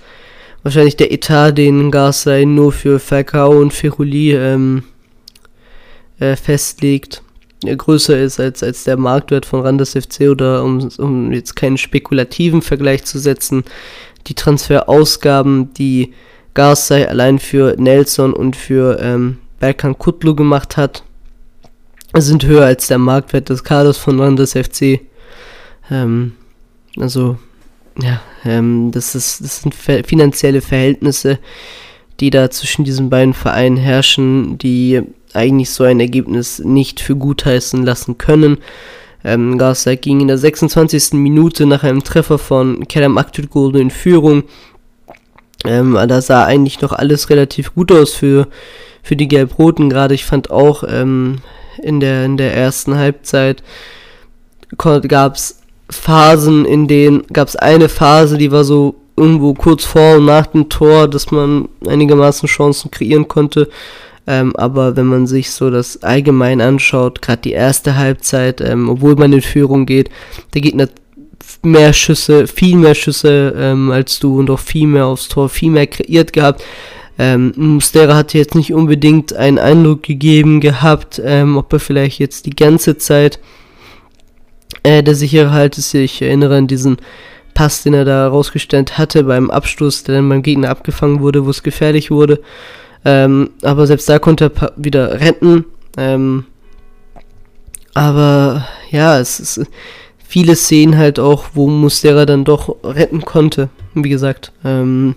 wahrscheinlich der Etat, den Garsei nur für Falcao und Feruli ähm, äh, festlegt, äh, größer ist als, als der Marktwert von Randers FC oder um, um jetzt keinen spekulativen Vergleich zu setzen, die Transferausgaben, die Garsei allein für Nelson und für ähm, Berkan Kutlu gemacht hat, sind höher als der Marktwert des Kaders von Randers FC. Ähm, also, ja, ähm, das, ist, das sind finanzielle Verhältnisse, die da zwischen diesen beiden Vereinen herrschen, die eigentlich so ein Ergebnis nicht für gut heißen lassen können. Ähm, Gaza ging in der 26. Minute nach einem Treffer von Kerem Aktürkoğlu in Führung. Ähm, da sah eigentlich noch alles relativ gut aus für für die Gelb-Roten gerade. Ich fand auch ähm, in, der, in der ersten Halbzeit gab es Phasen, in denen gab es eine Phase, die war so irgendwo kurz vor und nach dem Tor, dass man einigermaßen Chancen kreieren konnte. Ähm, aber wenn man sich so das allgemein anschaut, gerade die erste Halbzeit, ähm, obwohl man in Führung geht, der Gegner mehr Schüsse, viel mehr Schüsse ähm, als du und auch viel mehr aufs Tor, viel mehr kreiert gehabt. Ähm, Mustera hat jetzt nicht unbedingt einen Eindruck gegeben gehabt, ähm, ob er vielleicht jetzt die ganze Zeit äh, der sichere Halt ist. Ich erinnere an diesen Pass, den er da rausgestellt hatte beim Abstoß, der dann beim Gegner abgefangen wurde, wo es gefährlich wurde. Ähm, aber selbst da konnte er wieder retten. Ähm, aber ja, es ist viele Szenen halt auch, wo Mustera dann doch retten konnte. Wie gesagt, ähm,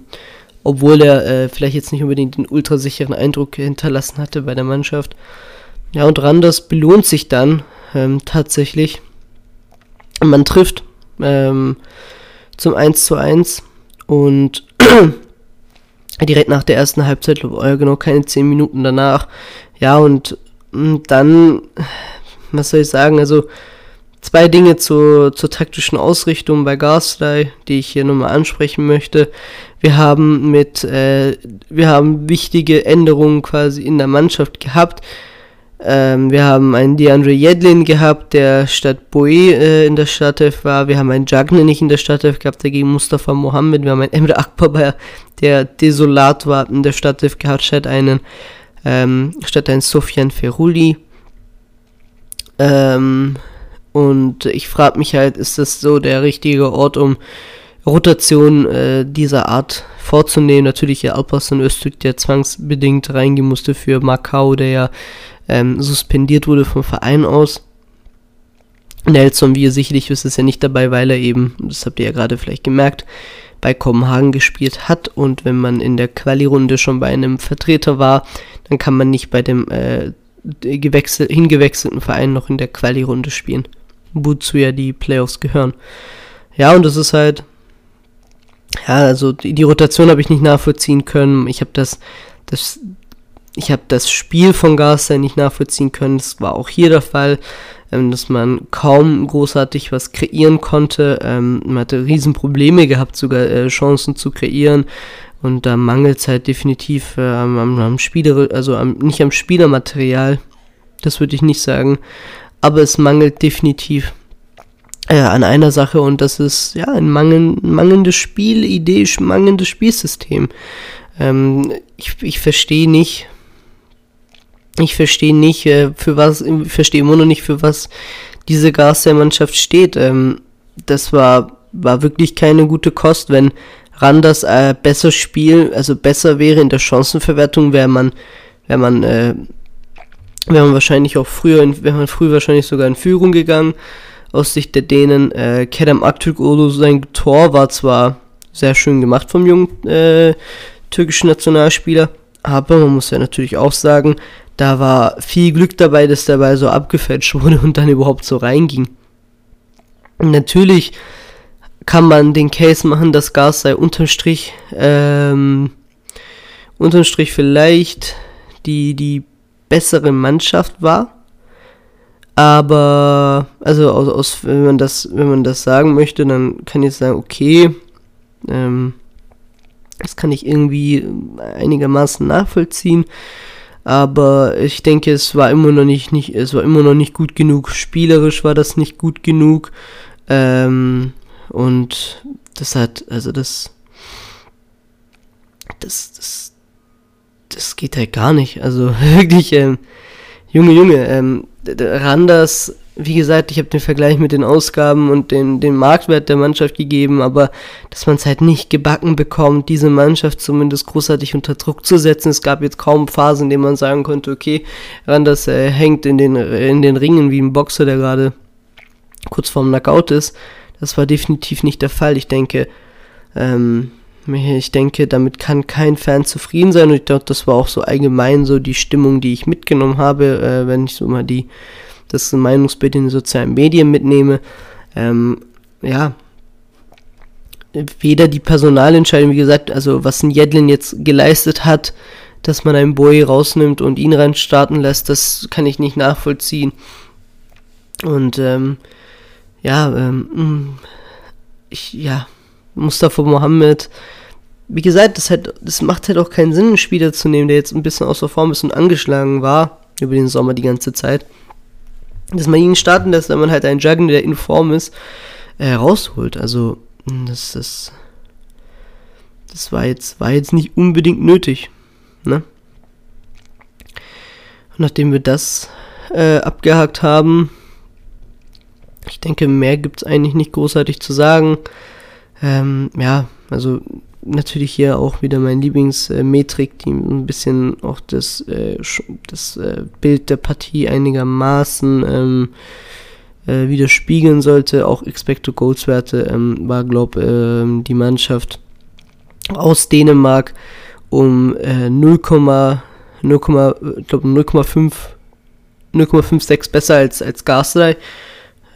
obwohl er äh, vielleicht jetzt nicht unbedingt den ultrasicheren Eindruck hinterlassen hatte bei der Mannschaft. Ja, und Randers belohnt sich dann ähm, tatsächlich. Man trifft ähm, zum 1 zu 1 und direkt nach der ersten Halbzeit, genau keine 10 Minuten danach. Ja, und, und dann, was soll ich sagen, also zwei Dinge zur, zur taktischen Ausrichtung bei Garsley, die ich hier nochmal ansprechen möchte. Wir haben mit, äh, wir haben wichtige Änderungen quasi in der Mannschaft gehabt. Ähm, wir haben einen DeAndre Jedlin gehabt, der statt Boe äh, in der Startelf war. Wir haben einen Jagne nicht in der Startelf gehabt, der gegen Mustafa Mohammed. Wir haben einen Emre Akbar, der desolat war in der Startelf gehabt, statt einen, ähm, statt einen Sofian Feruli. Ähm, und ich frage mich halt, ist das so der richtige Ort, um Rotation äh, dieser Art vorzunehmen? Natürlich ja Alparslan Öztürk, der zwangsbedingt reingehen musste für Macau, der ja ähm, suspendiert wurde vom Verein aus. Nelson, wie ihr sicherlich wisst, ist ja nicht dabei, weil er eben, das habt ihr ja gerade vielleicht gemerkt, bei Kopenhagen gespielt hat und wenn man in der Quali-Runde schon bei einem Vertreter war, dann kann man nicht bei dem äh, gewechsel hingewechselten Verein noch in der Quali-Runde spielen, wozu ja die Playoffs gehören. Ja, und das ist halt, ja, also die, die Rotation habe ich nicht nachvollziehen können. Ich habe das, das, ich habe das Spiel von Garcia nicht nachvollziehen können. Das war auch hier der Fall ähm, dass man kaum großartig was kreieren konnte. Ähm, man hatte Riesenprobleme gehabt, sogar äh, Chancen zu kreieren. Und da mangelt es halt definitiv äh, am, am Spieler, also am, nicht am Spielermaterial, das würde ich nicht sagen, aber es mangelt definitiv äh, an einer Sache und das ist ja ein mangel, mangelnde Spielidee, mangelndes Spielsystem. Ähm, ich, ich verstehe nicht, ich verstehe nicht, äh, für was, ich verstehe immer noch nicht, für was diese Garcia-Mannschaft steht. Ähm, das war, war wirklich keine gute Kost, wenn Randers äh, besser spielt, also besser wäre in der Chancenverwertung, wäre man, wäre man, äh, wäre man wahrscheinlich auch früher, wäre man früher wahrscheinlich sogar in Führung gegangen. Aus Sicht der Dänen, äh, Kerem Aktürkoğlu, sein Tor war zwar sehr schön gemacht vom jungen äh, türkischen Nationalspieler, aber man muss ja natürlich auch sagen, da war viel Glück dabei, dass der Ball so abgefälscht wurde und dann überhaupt so reinging. Natürlich kann man den Case machen, dass Gas sei unterm Strich, ähm, unterm Strich vielleicht die, die bessere Mannschaft war. Aber, also aus, aus, wenn man das, wenn man das sagen möchte, dann kann ich sagen, okay, ähm, das kann ich irgendwie einigermaßen nachvollziehen aber ich denke, es war immer noch nicht, nicht, es war immer noch nicht gut genug. Spielerisch war das nicht gut genug. Ähm, und das hat, also das, das, das, das geht halt gar nicht. Also wirklich, ähm, Junge, Junge, ähm, Randers wie gesagt, ich habe den Vergleich mit den Ausgaben und den, den Marktwert der Mannschaft gegeben, aber dass man es halt nicht gebacken bekommt, diese Mannschaft zumindest großartig unter Druck zu setzen. Es gab jetzt kaum Phasen, in denen man sagen konnte, okay, Randers äh, hängt in den, in den Ringen wie ein Boxer, der gerade kurz vorm Knockout ist. Das war definitiv nicht der Fall. Ich denke, ähm, ich denke, damit kann kein Fan zufrieden sein und ich glaube, das war auch so allgemein so die Stimmung, die ich mitgenommen habe, äh, wenn ich so mal die das Meinungsbild in den sozialen Medien mitnehme. Ähm, ja, weder die Personalentscheidung, wie gesagt, also was ein Jedlin jetzt geleistet hat, dass man einen Boy rausnimmt und ihn rein starten lässt, das kann ich nicht nachvollziehen. Und ähm, ja, ähm, mm, ich, ja, Mustafa Mohammed, wie gesagt, das, halt, das macht halt auch keinen Sinn, einen Spieler zu nehmen, der jetzt ein bisschen außer Form ist und angeschlagen war über den Sommer die ganze Zeit dass man ihn starten lässt, wenn man halt einen Juggen, der in Form ist, äh, rausholt. Also, das ist. Das war jetzt, war jetzt nicht unbedingt nötig. Ne? Nachdem wir das äh, abgehakt haben, ich denke, mehr gibt es eigentlich nicht großartig zu sagen. Ähm, ja, also natürlich hier auch wieder mein Lieblingsmetrik, die ein bisschen auch das, äh, das äh, Bild der Partie einigermaßen ähm, äh, widerspiegeln sollte. Auch Expected Goals Werte ähm, war, glaube ähm, die Mannschaft aus Dänemark um äh, 0,5 0,56 besser als, als Garsley.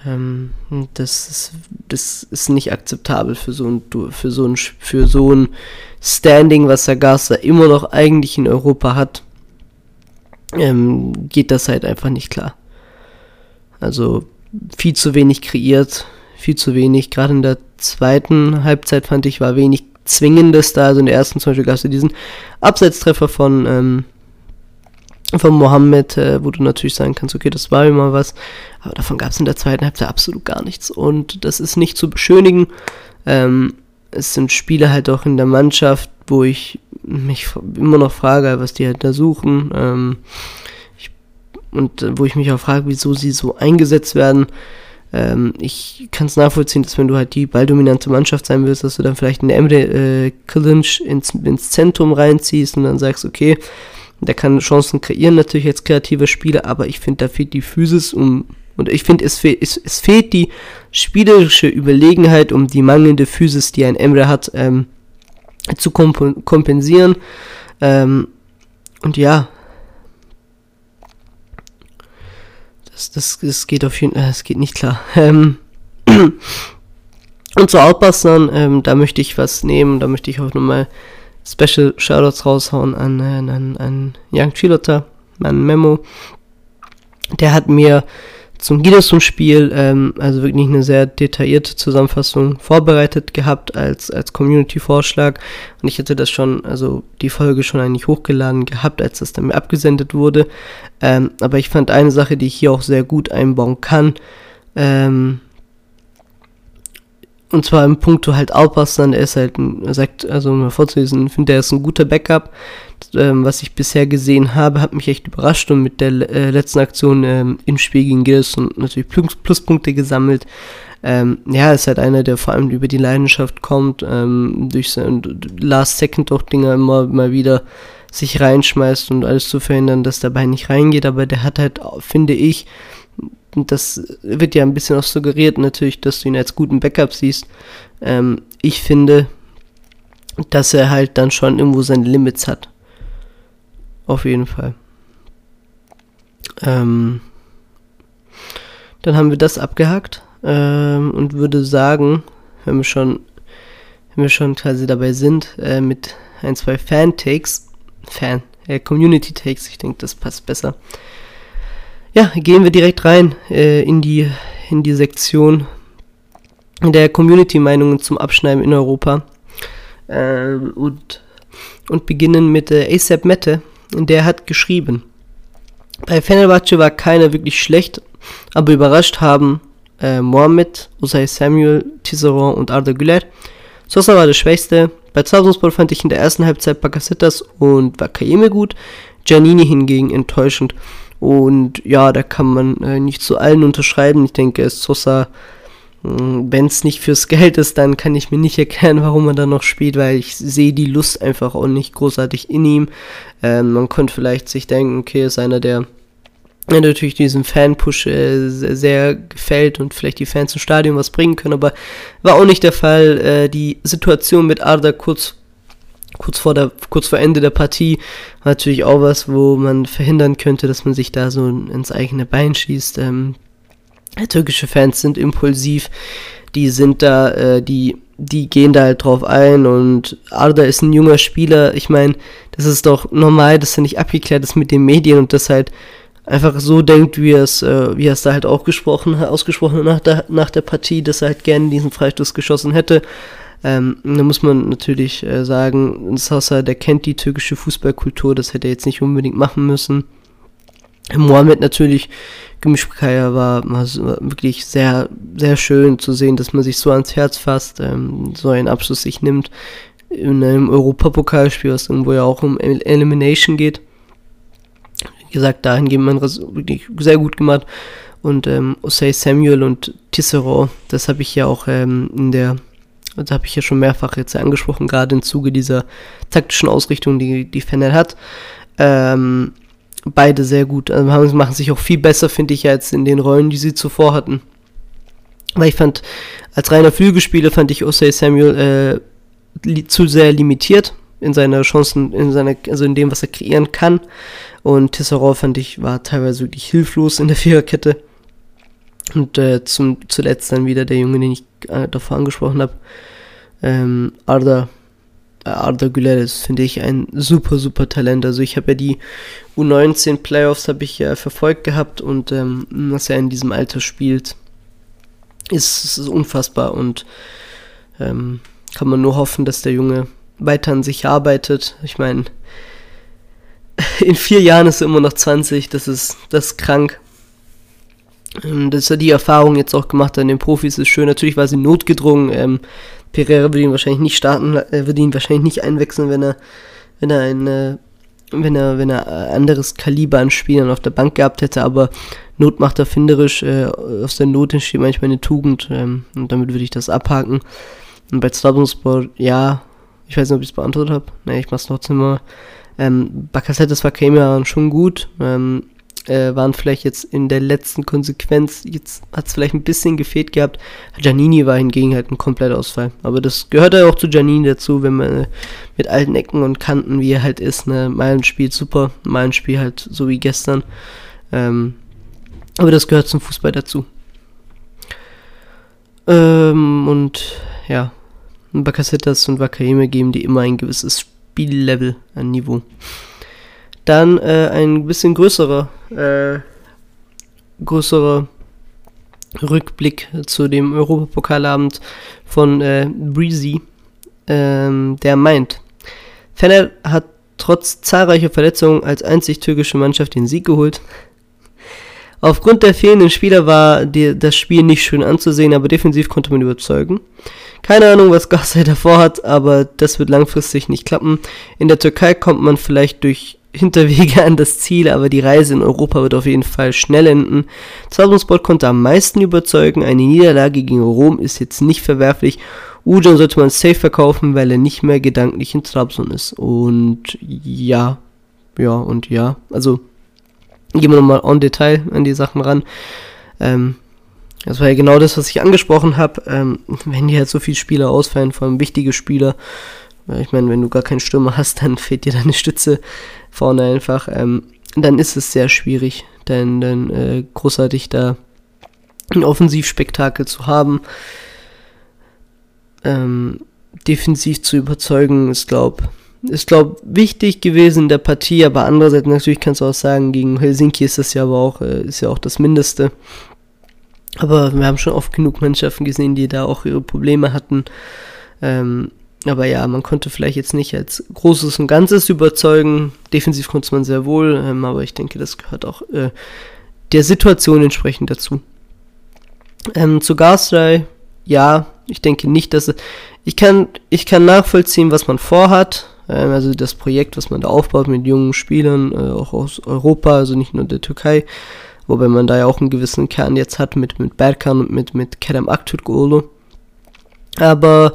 Ähm, das, ist, das ist nicht akzeptabel für so ein, für so ein, für so ein Standing, was der Garza immer noch eigentlich in Europa hat. Ähm, geht das halt einfach nicht klar. Also viel zu wenig kreiert, viel zu wenig. Gerade in der zweiten Halbzeit fand ich, war wenig Zwingendes da. Also in der ersten zum Beispiel gab es diesen Abseitstreffer von ähm, von Mohammed, äh, wo du natürlich sagen kannst, okay, das war immer was, aber davon gab es in der zweiten Halbzeit absolut gar nichts. Und das ist nicht zu beschönigen. Ähm, es sind Spiele halt auch in der Mannschaft, wo ich mich immer noch frage, was die halt da suchen. Ähm, ich, und äh, wo ich mich auch frage, wieso sie so eingesetzt werden. Ähm, ich kann es nachvollziehen, dass wenn du halt die balldominante Mannschaft sein willst, dass du dann vielleicht einen Emre äh, Klinch ins, ins Zentrum reinziehst und dann sagst, okay, Der kann Chancen kreieren, natürlich als kreativer Spieler, aber ich finde, da fehlt die Physis um. Und ich finde, es, fe es, es, fehlt die spielerische Überlegenheit, um die mangelnde Physis, die ein Emre hat, ähm, zu komp kompensieren. Ähm, und ja, das, das, das geht auf jeden Fall, äh, es geht nicht klar. Ähm, und zu Outbustern, ähm, da möchte ich was nehmen, da möchte ich auch nochmal Special Shoutouts raushauen an, an, an, an Young Chilota, an Memo. Der hat mir zum Gidesum-Spiel, ähm, also wirklich eine sehr detaillierte Zusammenfassung vorbereitet gehabt als, als Community-Vorschlag. Und ich hätte das schon, also die Folge schon eigentlich hochgeladen gehabt, als das dann mir abgesendet wurde. Ähm, aber ich fand eine Sache, die ich hier auch sehr gut einbauen kann, ähm, und zwar im Punkto halt Outbustern, er ist halt, ein, er sagt, also um vorzulesen, finde er ist ein guter Backup. Ähm, was ich bisher gesehen habe, hat mich echt überrascht und mit der äh, letzten Aktion ähm, im Spiel gegen Gilles und natürlich Plus Pluspunkte gesammelt. Ähm, ja, ist halt einer, der vor allem über die Leidenschaft kommt, ähm, durch sein Last-Second-Dinger immer mal wieder sich reinschmeißt und alles zu verhindern, dass dabei nicht reingeht, aber der hat halt, finde ich, und das wird ja ein bisschen auch suggeriert natürlich, dass du ihn als guten Backup siehst. Ähm, ich finde, dass er halt dann schon irgendwo seine Limits hat. Auf jeden Fall. Ähm, dann haben wir das abgehakt ähm, und würde sagen, wenn wir schon, wenn wir schon quasi dabei sind, äh, mit ein, zwei Fan-Takes, Fan, äh, Community-Takes, ich denke, das passt besser ja, gehen wir direkt rein äh, in, die, in die Sektion der Community-Meinungen zum Abschneiden in Europa. Äh, und, und beginnen mit äh, ASAP Mette. Der hat geschrieben, bei Fenerbahce war keiner wirklich schlecht, aber überrascht haben äh, Mohamed, Usai Samuel, Tisserand und Arda Güler. Sosa war der Schwächste. Bei Trabzonspor fand ich in der ersten Halbzeit Bakasetas und Vakayeme gut. Giannini hingegen enttäuschend. Und ja, da kann man äh, nicht zu allen unterschreiben. Ich denke, Sosa, hm, wenn es nicht fürs Geld ist, dann kann ich mir nicht erklären, warum er da noch spielt, weil ich sehe die Lust einfach auch nicht großartig in ihm. Ähm, man könnte vielleicht sich denken, okay, ist einer, der ja, natürlich diesem Fan-Push äh, sehr, gefällt und vielleicht die Fans im Stadion was bringen können, aber war auch nicht der Fall. Äh, die Situation mit Arda kurz kurz vor, der, kurz vor Ende der Partie war natürlich auch was, wo man verhindern könnte, dass man sich da so ins eigene Bein schießt. Ähm, türkische Fans sind impulsiv, die sind da, äh, die, die gehen da halt drauf ein und Arda ist ein junger Spieler. Ich meine, das ist doch normal, dass er nicht abgeklärt ist mit den Medien und das halt einfach so denkt, wie er es, äh, wie er es da halt auch gesprochen, ausgesprochen nach der, nach der Partie, dass er halt gerne diesen Freistoß geschossen hätte. Ähm, da muss man natürlich äh, sagen, Sasa, der kennt die türkische Fußballkultur, das hätte er jetzt nicht unbedingt machen müssen. Mohamed natürlich, Gümüşkaya war, war wirklich sehr, sehr schön zu sehen, dass man sich so ans Herz fasst, ähm, so einen Abschluss sich nimmt in einem Europapokalspiel, was irgendwo ja auch um Elimination geht. Wie gesagt, dahingehend man wirklich sehr gut gemacht. Und ähm, Osei Samuel und Tissero, das habe ich ja auch ähm, in der das habe ich ja schon mehrfach jetzt angesprochen, gerade im Zuge dieser taktischen Ausrichtung, die die Fennel hat. Ähm, beide sehr gut. Also machen sich auch viel besser, finde ich, als in den Rollen, die sie zuvor hatten. Weil ich fand, als reiner Flügelspieler fand ich Osei Samuel äh, zu sehr limitiert in seiner Chancen, in seiner, also in dem, was er kreieren kann. Und Tisserol fand ich, war teilweise wirklich hilflos in der Viererkette. Und äh, zum, zuletzt dann wieder der Junge, den ich äh, davor angesprochen habe, ähm, Arda, äh, Arda Güler ist, finde ich, ein super, super Talent. Also ich habe ja die U19 Playoffs habe ich ja verfolgt gehabt und ähm, was er in diesem Alter spielt, ist, ist unfassbar und ähm, kann man nur hoffen, dass der Junge weiter an sich arbeitet. Ich meine, in vier Jahren ist er immer noch 20, das ist, das ist krank. Ähm, dass er die Erfahrung jetzt auch gemacht hat in den Profis ist schön. Natürlich war sie notgedrungen. Ähm, Pereira würde ihn wahrscheinlich nicht starten, äh, würde ihn wahrscheinlich nicht einwechseln, wenn er, wenn er ein, äh, wenn er, wenn er anderes Kaliber an Spielern auf der Bank gehabt hätte, aber Not macht erfinderisch, äh, aus der Not entsteht manchmal eine Tugend, ähm, und damit würde ich das abhaken. Und bei Trabzonspor, ja, ich weiß nicht, ob ich es beantwortet habe. Ne, ich mach's trotzdem mal. Ähm, Bakasetas war waren schon gut, ähm, äh, waren vielleicht jetzt in der letzten Konsequenz, jetzt hat es vielleicht ein bisschen gefehlt gehabt. Giannini war hingegen halt ein Komplettausfall. Aber das gehört ja auch zu Giannini dazu, wenn man äh, mit alten Ecken und Kanten, wie er halt ist, ne, Meilen spielt super, Meilen spielt halt so wie gestern. Ähm, aber das gehört zum Fußball dazu. Ähm, und ja, Bakasetas und Wakayeme geben die immer ein gewisses Spiellevel an Niveau. Dann äh, ein bisschen größerer, äh, größerer Rückblick zu dem Europapokalabend von äh, Breezy, ähm, der meint, Fener hat trotz zahlreicher Verletzungen als einzig türkische Mannschaft den Sieg geholt. Aufgrund der fehlenden Spieler war die, das Spiel nicht schön anzusehen, aber defensiv konnte man überzeugen. Keine Ahnung, was Gassay davor hat, aber das wird langfristig nicht klappen. In der Türkei kommt man vielleicht durch Hinterwege an das Ziel, aber die Reise in Europa wird auf jeden Fall schnell enden. Trabzonspor konnte am meisten überzeugen. Eine Niederlage gegen Rom ist jetzt nicht verwerflich. Ujan sollte man safe verkaufen, weil er nicht mehr gedanklich in Trabzon ist. Und ja, ja und ja. Also gehen wir nochmal on Detail an die Sachen ran. Ähm, das war ja genau das, was ich angesprochen habe. Ähm, wenn dir halt so viele Spieler ausfallen, vor allem wichtige Spieler, ich meine, wenn du gar keinen Stürmer hast, dann fehlt dir deine Stütze vorne einfach. Ähm, dann ist es sehr schwierig, denn dann äh, großartig da ein Offensivspektakel zu haben. Ähm, defensiv zu überzeugen, ist glaube ist glaube wichtig gewesen in der Partie, aber andererseits natürlich kannst du auch sagen, gegen Helsinki ist das ja aber auch äh, ist ja auch das Mindeste. Aber wir haben schon oft genug Mannschaften gesehen, die da auch ihre Probleme hatten. Ähm, aber ja, man konnte vielleicht jetzt nicht als Großes und Ganzes überzeugen. Defensiv konnte man sehr wohl, ähm, aber ich denke, das gehört auch äh, der Situation entsprechend dazu. Ähm, zu Garstry, ja, ich denke nicht, dass ich kann, ich kann nachvollziehen, was man vorhat. Ähm, also das Projekt, was man da aufbaut mit jungen Spielern, äh, auch aus Europa, also nicht nur der Türkei. Wobei man da ja auch einen gewissen Kern jetzt hat mit, mit Berkan und mit, mit Kerem Aktürkoğlu. Aber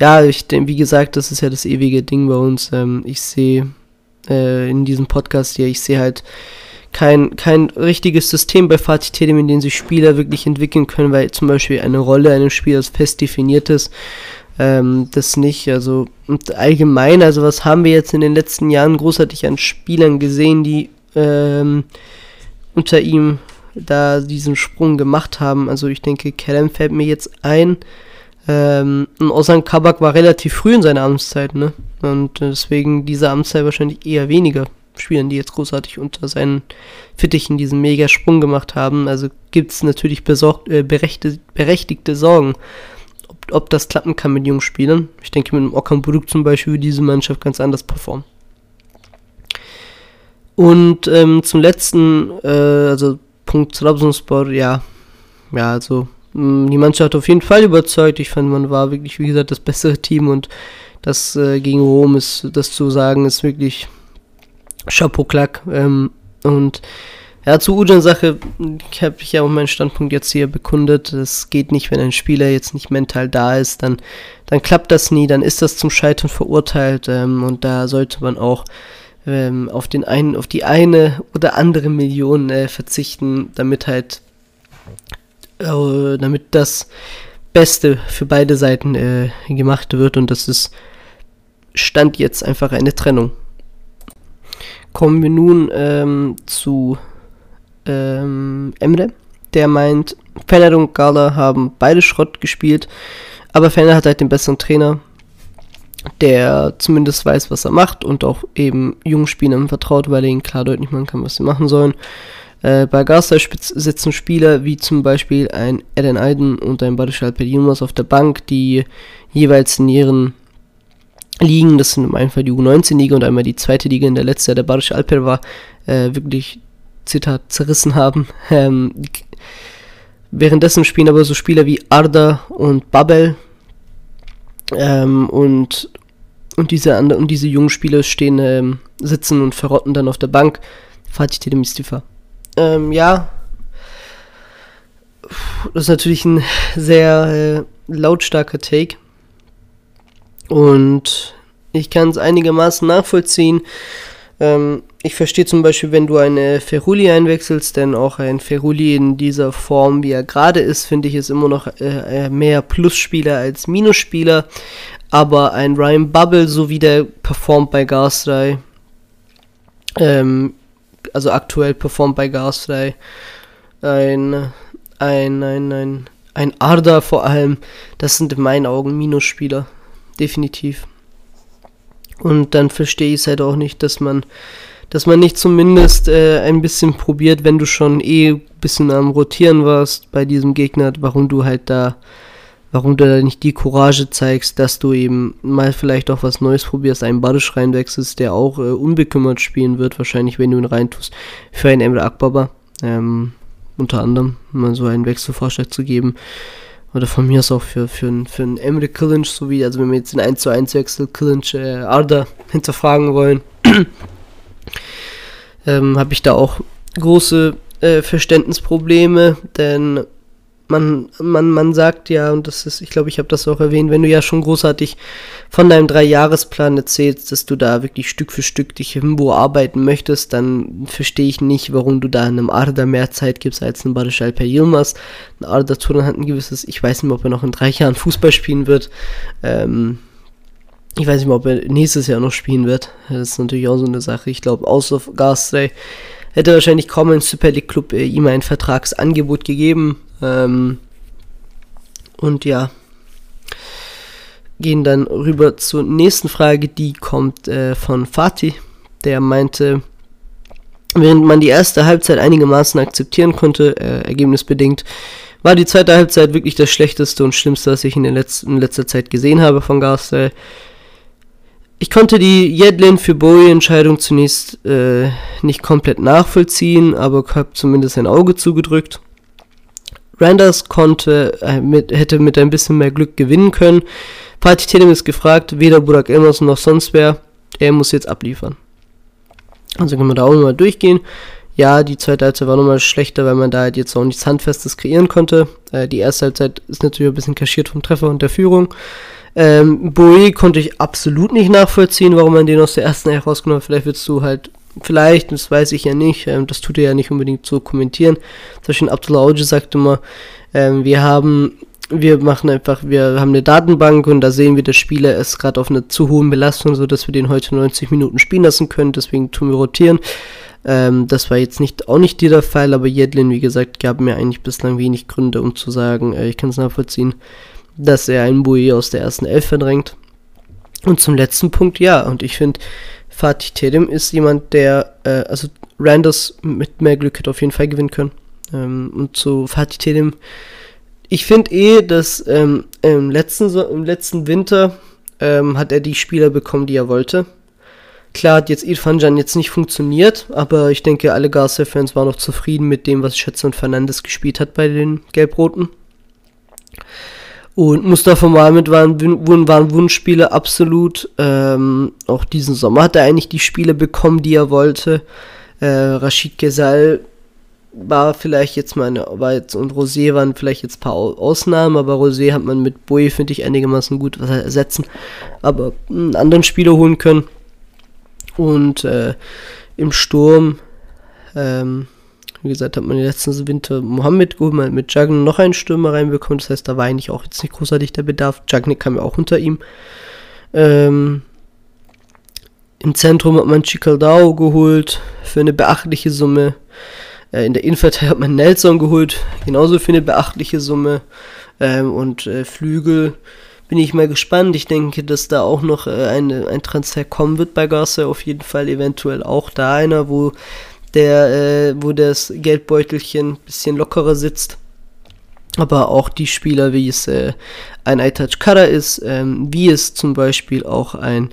ja, ich denke, wie gesagt, das ist ja das ewige Ding bei uns. Ähm, ich sehe äh, in diesem Podcast hier, ich sehe halt kein, kein richtiges System bei Fatih Terim, in dem sich Spieler wirklich entwickeln können, weil zum Beispiel eine Rolle eines Spielers fest definiert ist. Ähm, das nicht, also und allgemein, also was haben wir jetzt in den letzten Jahren großartig an Spielern gesehen, die ähm, unter ihm da diesen Sprung gemacht haben. Also ich denke, Kerem fällt mir jetzt ein, ähm, und Ozan Kabak war relativ früh in seiner Amtszeit, ne? Und deswegen diese Amtszeit wahrscheinlich eher weniger Spielern, die jetzt großartig unter seinen Fittichen diesen Mega-Sprung gemacht haben. Also gibt es natürlich besorgt, äh, berechtigte, berechtigte Sorgen, ob, ob das klappen kann mit jungen Spielern. Ich denke, mit dem Okan Buruk zum Beispiel würde diese Mannschaft ganz anders performen. Und ähm, zum letzten, äh, also Punkt Trabzonspor, ja, ja, also die Mannschaft hat auf jeden Fall überzeugt. Ich fand, man war wirklich, wie gesagt, das bessere Team und das äh, gegen Rom ist, das zu sagen, ist wirklich Chapeau Klack. Ähm, und ja, zur Ujan-Sache, ich habe ja auch meinen Standpunkt jetzt hier bekundet. Es geht nicht, wenn ein Spieler jetzt nicht mental da ist, dann, dann klappt das nie, dann ist das zum Scheitern verurteilt. Ähm, und da sollte man auch ähm, auf den einen, auf die eine oder andere Million äh, verzichten, damit halt äh, damit das Beste für beide Seiten äh, gemacht wird und das ist Stand jetzt einfach eine Trennung. Kommen wir nun ähm, zu ähm, Emre, der meint, Fener und Gala haben beide Schrott gespielt, aber Fener hat halt den besseren Trainer, der zumindest weiß, was er macht und auch eben jungen Spielern vertraut, weil er ihnen klar deutlich machen kann, was sie machen sollen. Äh, bei Garza sitzen Spieler wie zum Beispiel ein Eden Aiden und ein Barış Alper auf der Bank, die jeweils in ihren Ligen, das sind einfach die U19-Liga und einmal die zweite Liga, in der letzte der Barış Alper war, äh, wirklich, Zitat, zerrissen haben. Ähm, währenddessen spielen aber so Spieler wie Arda und Babel ähm, und, und, diese andere, und diese jungen Spieler stehen, ähm, sitzen und verrotten dann auf der Bank. Fatih Terim Istifa. Ähm, ja. Das ist natürlich ein sehr äh, lautstarker Take. Und ich kann es einigermaßen nachvollziehen. Ähm, ich verstehe zum Beispiel, wenn du eine Feruli einwechselst, denn auch ein Feruli in dieser Form, wie er gerade ist, finde ich, ist immer noch äh, äh mehr Plusspieler als Minusspieler. Aber ein Ryan Bubble, so wie der performt bei Gas 3, ähm, also aktuell performt bei Gas 3, ein, ein, ein, ein, ein Arda vor allem, das sind in meinen Augen Minusspieler. Definitiv. Und dann verstehe ich es halt auch nicht, dass man, dass man nicht zumindest äh, ein bisschen probiert, wenn du schon eh ein bisschen am Rotieren warst bei diesem Gegner, warum du halt da, warum du da nicht die Courage zeigst, dass du eben mal vielleicht auch was Neues probierst, einen Badisch reinwechselst, der auch äh, unbekümmert spielen wird, wahrscheinlich, wenn du ihn reintust, für einen Emre Akbaba. Ähm, unter anderem, mal so einen Wechselvorschlag zu geben. Oder von mir aus auch für, für, für einen Emre Killinch, so wie, also wenn wir jetzt den 1 zu 1 Wechsel Killinch äh, Arda hinterfragen wollen, ähm, habe ich da auch große äh, Verständnisprobleme, denn man, man, man sagt ja, und das ist, ich glaube, ich habe das auch erwähnt, wenn du ja schon großartig von deinem Dreijahresplan erzählst, dass du da wirklich Stück für Stück dich irgendwo arbeiten möchtest, dann verstehe ich nicht, warum du da einem Arda mehr Zeit gibst als einem Barisch Alper Yilmaz. Ein Arda Turan hat ein gewisses, ich weiß nicht mehr, ob er noch in drei Jahren Fußball spielen wird. Ähm, ich weiß nicht mehr, ob er nächstes Jahr noch spielen wird. Das ist natürlich auch so eine Sache. Ich glaube, außer Garstray hätte wahrscheinlich kaum ein Super League Club äh, ihm ein Vertragsangebot gegeben. Ähm, und ja, gehen dann rüber zur nächsten Frage, die kommt äh, von Fatih, der meinte, während man die erste Halbzeit einigermaßen akzeptieren konnte, äh, ergebnisbedingt, war die zweite Halbzeit wirklich das schlechteste und schlimmste, was ich in, der letzten, in letzter Zeit gesehen habe von Garstel. Ich konnte die Jedlin für Bowie-Entscheidung zunächst äh, nicht komplett nachvollziehen, aber habe zumindest ein Auge zugedrückt. Randers konnte, äh, mit, hätte mit ein bisschen mehr Glück gewinnen können. Fatih Terim ist gefragt, weder Burak Elmas noch sonst wer. Er muss jetzt abliefern. Also können wir da auch nochmal durchgehen. Ja, die zweite Halbzeit war nochmal schlechter, weil man da halt jetzt auch nichts Handfestes kreieren konnte. Äh, die erste Halbzeit ist natürlich ein bisschen kaschiert vom Treffer und der Führung. Ähm, Boe konnte ich absolut nicht nachvollziehen, warum man den aus der ersten Reihe rausgenommen hat. Vielleicht willst du halt vielleicht, das weiß ich ja nicht, ähm, das tut er ja nicht unbedingt so kommentieren. Zum Beispiel Abdullah Auge sagt immer, ähm, wir haben, wir machen einfach, wir haben eine Datenbank und da sehen wir, der Spieler ist gerade auf einer zu hohen Belastung, so dass wir den heute 90 Minuten spielen lassen können, deswegen tun wir rotieren. Ähm, das war jetzt nicht, auch nicht dieser Fall, aber Jedlin, wie gesagt, gab mir eigentlich bislang wenig Gründe, um zu sagen, äh, ich kann es nachvollziehen, dass er einen Bouillet aus der ersten Elf verdrängt. Und zum letzten Punkt, ja, und ich finde, Fatih Terim ist jemand, der, äh, also Randers mit mehr Glück hätte auf jeden Fall gewinnen können. Ähm, und zu Fatih Terim, ich finde eh, dass ähm, im, letzten, im letzten Winter ähm, hat er die Spieler bekommen, die er wollte. Klar hat jetzt Irfan Can jetzt nicht funktioniert, aber ich denke, alle Garcia-Fans waren noch zufrieden mit dem, was Schätze und Fernandes gespielt hat bei den Gelbroten. Und Mustafa Mohamed war ein, war ein Wunschspieler, absolut. Ähm, auch diesen Sommer hat er eigentlich die Spiele bekommen, die er wollte. Äh, Rashid Gesal war vielleicht jetzt mal eine, war jetzt, und Rosé waren vielleicht jetzt ein paar Ausnahmen, aber Rosé hat man mit Boy, finde ich, einigermaßen gut was ersetzen, aber einen anderen Spieler holen können. Und äh, im Sturm, ähm, wie gesagt, hat man den letzten Winter Mohammed geholt, man mit Jagn noch einen Stürmer reinbekommen. Das heißt, da war eigentlich auch jetzt nicht großartig der Bedarf. Jagnik kam ja auch unter ihm. Ähm, Im Zentrum hat man Chicaldao geholt für eine beachtliche Summe. Äh, in der Innenverteidigung hat man Nelson geholt, genauso für eine beachtliche Summe. Ähm, und äh, Flügel bin ich mal gespannt. Ich denke, dass da auch noch äh, eine, ein Transfer kommen wird bei Garcia. Auf jeden Fall eventuell auch da einer, wo der, äh, wo das Geldbeutelchen ein bisschen lockerer sitzt. Aber auch die Spieler, wie es äh, ein Aytac Kara ist, ähm, wie es zum Beispiel auch ein,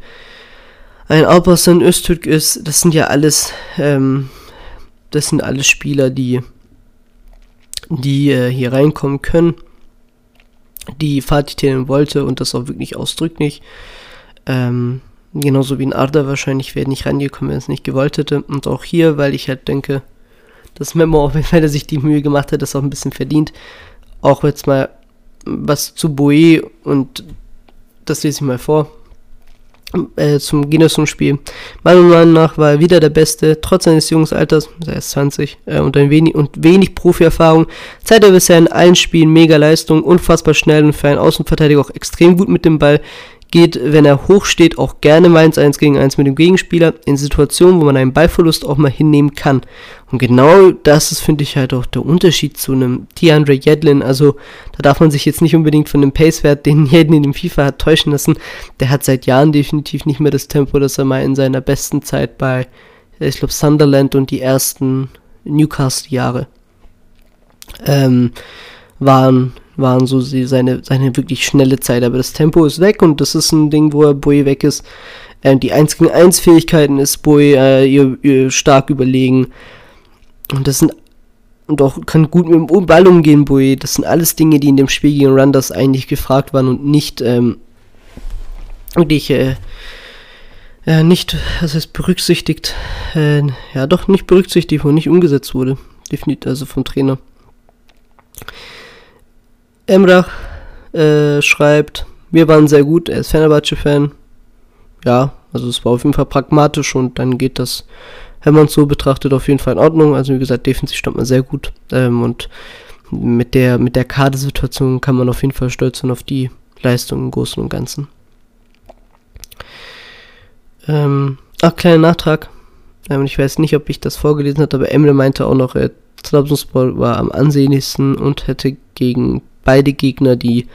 ein Alparslan Öztürk ist, das sind ja alles, ähm, das sind alles Spieler, die, die äh, hier reinkommen können, die Fatih wollte und das auch wirklich ausdrücklich. Ähm, Genauso wie ein Arda wahrscheinlich wäre nicht rangekommen, wenn es nicht gewollt hätte. Und auch hier, weil ich halt denke, dass Memo, auch wenn er sich die Mühe gemacht hat, das auch ein bisschen verdient. Auch jetzt mal was zu Boe und das lese ich mal vor. äh, zum Ginesun-Spiel. Meiner Meinung nach war er wieder der Beste, trotz seines jungen Alters, er ist 20, äh, und, ein wenig, und wenig Profi-Erfahrung, zeigt er bisher in allen Spielen mega Leistung, unfassbar schnell und für einen Außenverteidiger auch extrem gut mit dem Ball, geht, wenn er hoch steht, auch gerne mal ins 1 gegen 1 mit dem Gegenspieler, in Situationen, wo man einen Ballverlust auch mal hinnehmen kann. Und genau das ist, finde ich, halt auch der Unterschied zu einem DeAndre Yedlin. Also, da darf man sich jetzt nicht unbedingt von dem Pacewert, den Yedlin in dem FIFA hat, täuschen lassen. Der hat seit Jahren definitiv nicht mehr das Tempo, das er mal in seiner besten Zeit bei, ich glaube, Sunderland und die ersten Newcastle-Jahre ähm, waren waren so seine, seine wirklich schnelle Zeit. Aber das Tempo ist weg und das ist ein Ding, wo er Boy weg ist. Ähm, die 1 gegen 1 Fähigkeiten ist Boy äh, ihr, ihr stark überlegen. Und das sind und auch kann gut mit dem Ball umgehen, Boy. Das sind alles Dinge, die in dem Spiel gegen Randers eigentlich gefragt waren und nicht ähm, wirklich äh, äh, nicht, das heißt berücksichtigt, äh, ja doch nicht berücksichtigt und nicht umgesetzt wurde. Definitiv, also vom Trainer. Emrach äh, schreibt, wir waren sehr gut, er ist Fenerbahce-Fan. Ja, also es war auf jeden Fall pragmatisch und dann geht das, wenn man es so betrachtet, auf jeden Fall in Ordnung. Also wie gesagt, defensiv stand man sehr gut ähm, und mit der, mit der Kadersituation kann man auf jeden Fall stolz sein auf die Leistung im Großen und Ganzen. Ähm, ach, kleiner Nachtrag. Ähm, ich weiß nicht, ob ich das vorgelesen habe, aber Emre meinte auch noch, äh, Trabzonspor war am ansehnlichsten und hätte gegen beide Gegner, die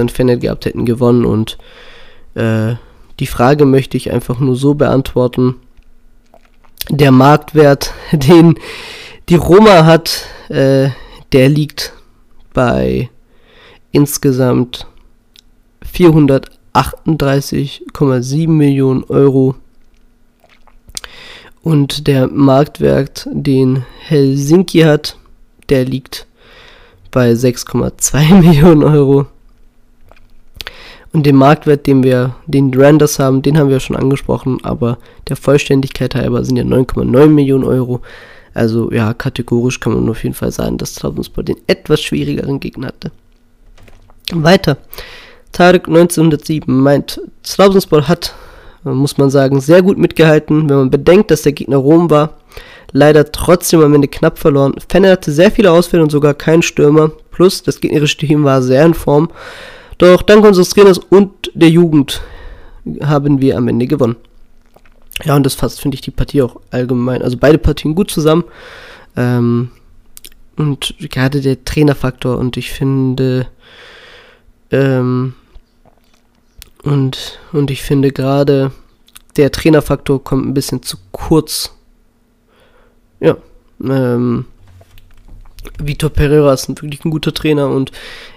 und Fennel gehabt hätten, gewonnen. Und äh, die Frage möchte ich einfach nur so beantworten. Der Marktwert, den die Roma hat, äh, der liegt bei insgesamt 438,7 Millionen Euro. Und der Marktwert, den Helsinki hat, der liegt bei 6,2 Millionen Euro. Und den Marktwert, den wir, den Renders haben, den haben wir schon angesprochen, aber der Vollständigkeit halber sind ja 9,9 Millionen Euro. Also ja, kategorisch kann man auf jeden Fall sagen, dass Trabzonspor den etwas schwierigeren Gegner hatte. Weiter. Tarek 1907 meint, Trabzonspor hat, muss man sagen, sehr gut mitgehalten, wenn man bedenkt, dass der Gegner Rom war leider trotzdem am Ende knapp verloren. Fenner hatte sehr viele Ausfälle und sogar keinen Stürmer. Plus, das gegnerische Team war sehr in Form. Doch dank unseres Trainers und der Jugend haben wir am Ende gewonnen. Ja, und das fasst, finde ich, die Partie auch allgemein, also beide Partien gut zusammen. Ähm, und gerade der Trainerfaktor und ich finde, ähm, und, und ich finde gerade, der Trainerfaktor kommt ein bisschen zu kurz ja, ähm, Vitor Pereira ist wirklich ein guter Trainer und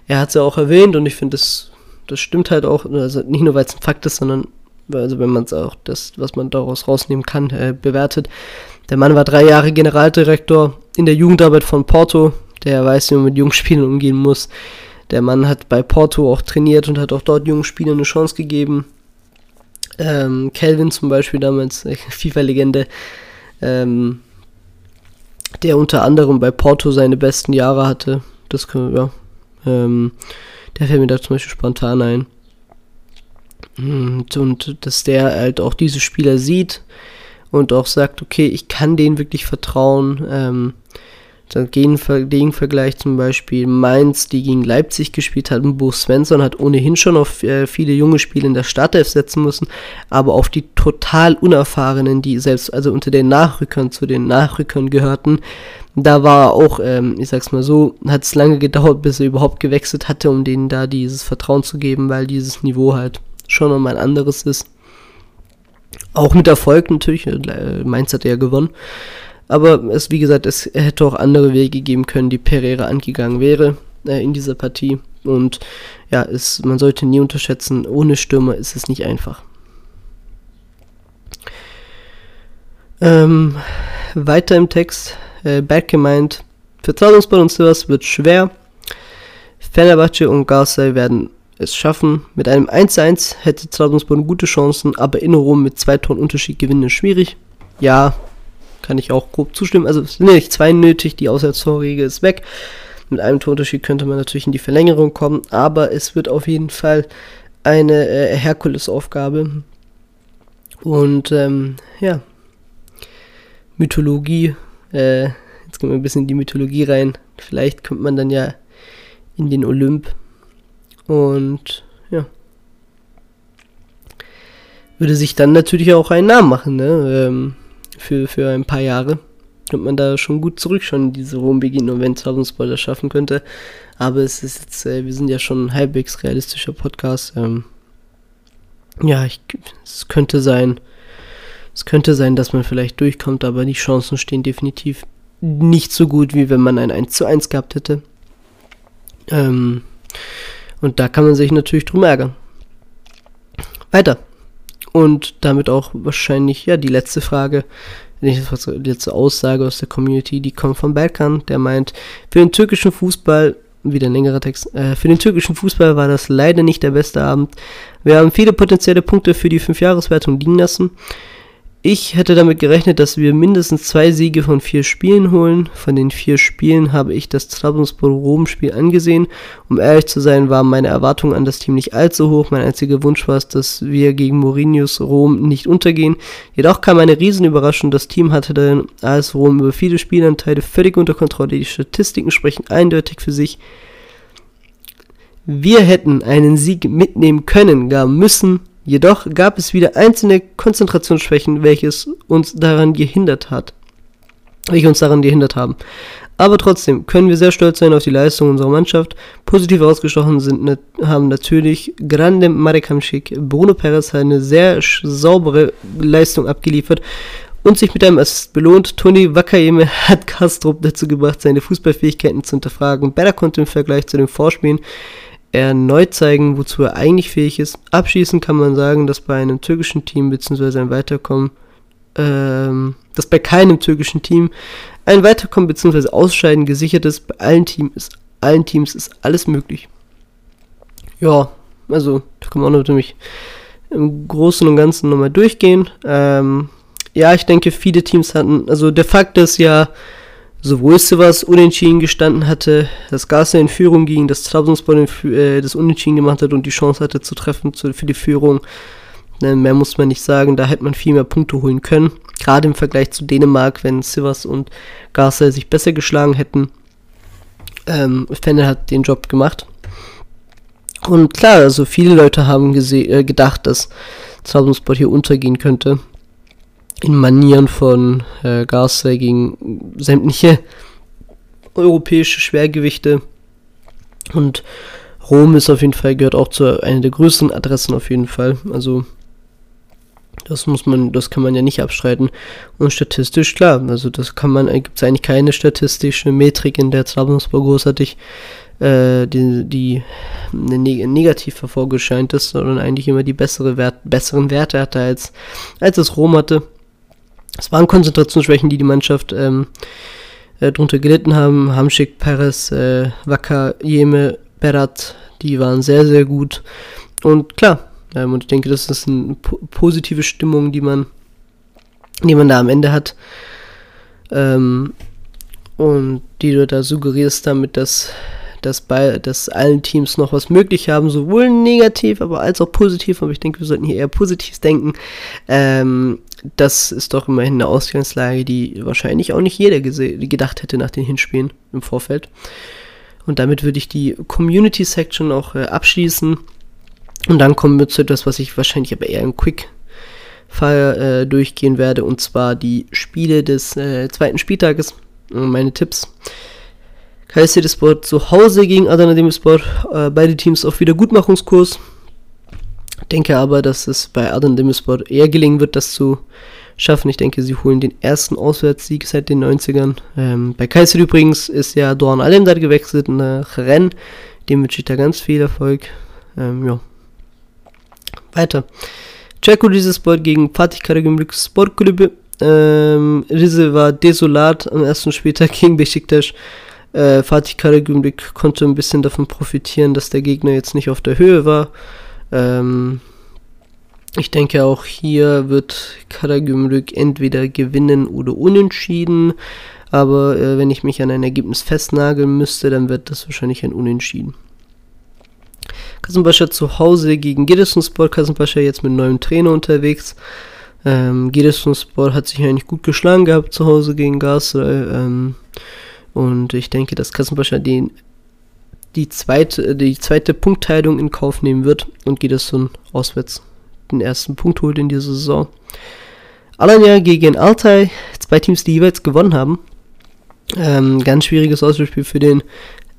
er hat es ja auch erwähnt und ich finde, das, das stimmt halt auch, also nicht nur weil es ein Fakt ist, sondern also wenn man es auch, das, was man daraus rausnehmen kann, äh, bewertet. Der Mann war drei Jahre Generaldirektor in der Jugendarbeit von Porto, der weiß, wie man mit Jungspielern umgehen muss. Der Mann hat bei Porto auch trainiert und hat auch dort jungen Spielern eine Chance gegeben. Ähm, Calvin zum Beispiel damals, äh, FIFA-Legende, ähm, der unter anderem bei Porto seine besten Jahre hatte. Das können wir, ja. Ähm, der fällt mir da zum Beispiel spontan ein. Und, und dass der halt auch diese Spieler sieht und auch sagt, okay, ich kann denen wirklich vertrauen. Ähm, dann Gegenvergleich zum Beispiel Mainz, die gegen Leipzig gespielt hatten. Bo Svensson hat ohnehin schon auf äh, viele junge Spiele in der Startelf setzen müssen, aber auf die total unerfahrenen, die selbst also unter den Nachrückern zu den Nachrückern gehörten, da war auch, ähm, ich sag's mal so, hat es lange gedauert, bis er überhaupt gewechselt hatte, um denen da dieses Vertrauen zu geben, weil dieses Niveau halt schon nochmal ein anderes ist. Auch mit Erfolg natürlich, äh, Mainz hat ja gewonnen. Aber es, wie gesagt, es hätte auch andere Wege geben können, die Pereira angegangen wäre äh, in dieser Partie. Und ja, es, man sollte nie unterschätzen, ohne Stürmer ist es nicht einfach. Ähm, weiter im Text, äh, Berg gemeint, Vertrauensball und sowas wird schwer. Fenerbahce und Garsey werden es schaffen. Mit einem 1-1 hätte Trabzonspor gute Chancen, aber in Rom mit zwei Toren Unterschied gewinnen ist schwierig. Ja, kann ich auch grob zustimmen. Also es sind ja nicht zwei nötig, die Auswärtstorregel ist weg. Mit einem Torunterschied könnte man natürlich in die Verlängerung kommen, aber es wird auf jeden Fall eine äh, Herkulesaufgabe. Und ähm, ja, Mythologie, äh, jetzt gehen wir ein bisschen in die Mythologie rein. Vielleicht kommt man dann ja in den Olymp. Und ja. Würde sich dann natürlich auch einen Namen machen, ne? Ähm, für, für ein paar Jahre. Könnte man da schon gut zurückschauen in diese Rom beginnen und wenn Trabzonspor das schaffen könnte. Aber es ist jetzt, äh, wir sind ja schon ein halbwegs realistischer Podcast. Ähm, ja, ich, es könnte sein, es könnte sein, dass man vielleicht durchkommt, aber die Chancen stehen definitiv nicht so gut, wie wenn man ein 1 zu 1 gehabt hätte. Ähm, und da kann man sich natürlich drum ärgern. Weiter. Und damit auch wahrscheinlich, ja, die letzte Frage, die letzte Aussage aus der Community, die kommt von Berkan, der meint, für den türkischen Fußball wieder ein längerer Text. Äh, für den türkischen Fußball war das leider nicht der beste Abend. Wir haben viele potenzielle Punkte für die Fünfjahreswertung liegen lassen. Ich hätte damit gerechnet, dass wir mindestens zwei Siege von vier Spielen holen. Von den vier Spielen habe ich das Trabzonspor-Rom-Spiel angesehen. Um ehrlich zu sein, waren meine Erwartungen an das Team nicht allzu hoch. Mein einziger Wunsch war es, dass wir gegen Mourinhos Rom nicht untergehen. Jedoch kam eine Riesenüberraschung. Das Team hatte dann als Rom über viele Spielanteile völlig unter Kontrolle. Die Statistiken sprechen eindeutig für sich. Wir hätten einen Sieg mitnehmen können, gar müssen Jedoch gab es wieder einzelne Konzentrationsschwächen, welches uns daran gehindert hat. Welche uns daran gehindert haben. Aber trotzdem können wir sehr stolz sein auf die Leistung unserer Mannschaft. Positiv ausgestochen sind, haben natürlich Grande Marek Hamsik, Bruno Perez hat eine sehr saubere Leistung abgeliefert und sich mit einem Assist belohnt. Toni Wakayeme hat Kastrup dazu gebracht, seine Fußballfähigkeiten zu hinterfragen. Better konnte im Vergleich zu den Vorspielen erneut zeigen, wozu er eigentlich fähig ist. Abschließend kann man sagen, dass bei einem türkischen Team bzw. ein Weiterkommen, ähm, dass bei keinem türkischen Team ein Weiterkommen bzw. Ausscheiden gesichert ist. Bei allen, Team ist, allen Teams ist alles möglich. Ja, also da kann man auch natürlich im Großen und Ganzen nochmal durchgehen. Ähm, ja, ich denke, viele Teams hatten, also der Fakt ist ja, sowohl Sivas unentschieden gestanden hatte, dass Garcia in Führung ging, dass Trabzonspor äh, das Unentschieden gemacht hat und die Chance hatte zu treffen für die Führung. Ne, mehr muss man nicht sagen, da hätte man viel mehr Punkte holen können. Gerade im Vergleich zu Dänemark, wenn Sivas und Garcia sich besser geschlagen hätten. Ähm, Fennel hat den Job gemacht. Und klar, also viele Leute haben äh, gedacht, dass Trabzonspor hier untergehen könnte in Manieren von äh, Garcia gegen sämtliche europäische Schwergewichte. Und Rom ist auf jeden Fall, gehört auch zu einer der größten Adressen auf jeden Fall. Also das muss man, das kann man ja nicht abstreiten. Und statistisch, klar, also das kann man, gibt es eigentlich keine statistische Metrik, in der Trabzonspor großartig äh, die, die ne, negativ hervorgescheint ist, sondern eigentlich immer die bessere Wert, besseren Werte hatte, als, als es Rom hatte. Es waren Konzentrationsschwächen, die die Mannschaft ähm, äh, drunter gelitten haben. Hamschick, Perez, äh, Wacker, Jeme, Berat, die waren sehr, sehr gut. Und klar, ähm, und ich denke, das ist eine po positive Stimmung, die man, die man da am Ende hat. Ähm, und die du da suggerierst damit, dass dass, bei, dass allen Teams noch was möglich haben, sowohl negativ, aber als auch positiv. Aber ich denke, wir sollten hier eher positiv denken. Ähm, das ist doch immerhin eine Ausgangslage, die wahrscheinlich auch nicht jeder gedacht hätte nach den Hinspielen im Vorfeld. Und damit würde ich die Community Section auch äh, abschließen. Und dann kommen wir zu etwas, was ich wahrscheinlich aber eher im Quick Fall äh, durchgehen werde, und zwar die Spiele des äh, zweiten Spieltages. Meine Tipps. Kayserispor zu Hause gegen Adana Demirspor. Äh, beide Teams auf Wiedergutmachungskurs. Denke aber, dass es bei Adana Demirspor eher gelingen wird, das zu schaffen. Ich denke, sie holen den ersten Auswärtssieg seit den 90ern. Ähm, bei Kaiser übrigens ist ja Dorn Alemdar gewechselt nach Rennes. Dem wünsche ich da ganz viel Erfolg. Ähm, ja. Weiter. Czeko Rizespor gegen Fatih Karagümrük Sportkulübü. Ähm, Rize war desolat am ersten Spieltag gegen Besiktas. Äh, Fatih Karagümrük konnte ein bisschen davon profitieren, dass der Gegner jetzt nicht auf der Höhe war. Ähm, ich denke auch hier wird Karagümrük entweder gewinnen oder unentschieden. Aber äh, wenn ich mich an ein Ergebnis festnageln müsste, dann wird das wahrscheinlich ein Unentschieden. Kassenpascha zu Hause gegen Giresunspor. Kassenpascha jetzt mit neuem Trainer unterwegs. Ähm, Giresunspor hat sich eigentlich gut geschlagen gehabt zu Hause gegen Galatasaray. Ähm, und ich denke, dass Kassenbascha den die zweite, die zweite Punktteilung in Kauf nehmen wird und Giresun auswärts den ersten Punkt holt in dieser Saison. Alanya gegen Altai, zwei Teams, die jeweils gewonnen haben. Ähm, ganz schwieriges Auswärtsspiel für den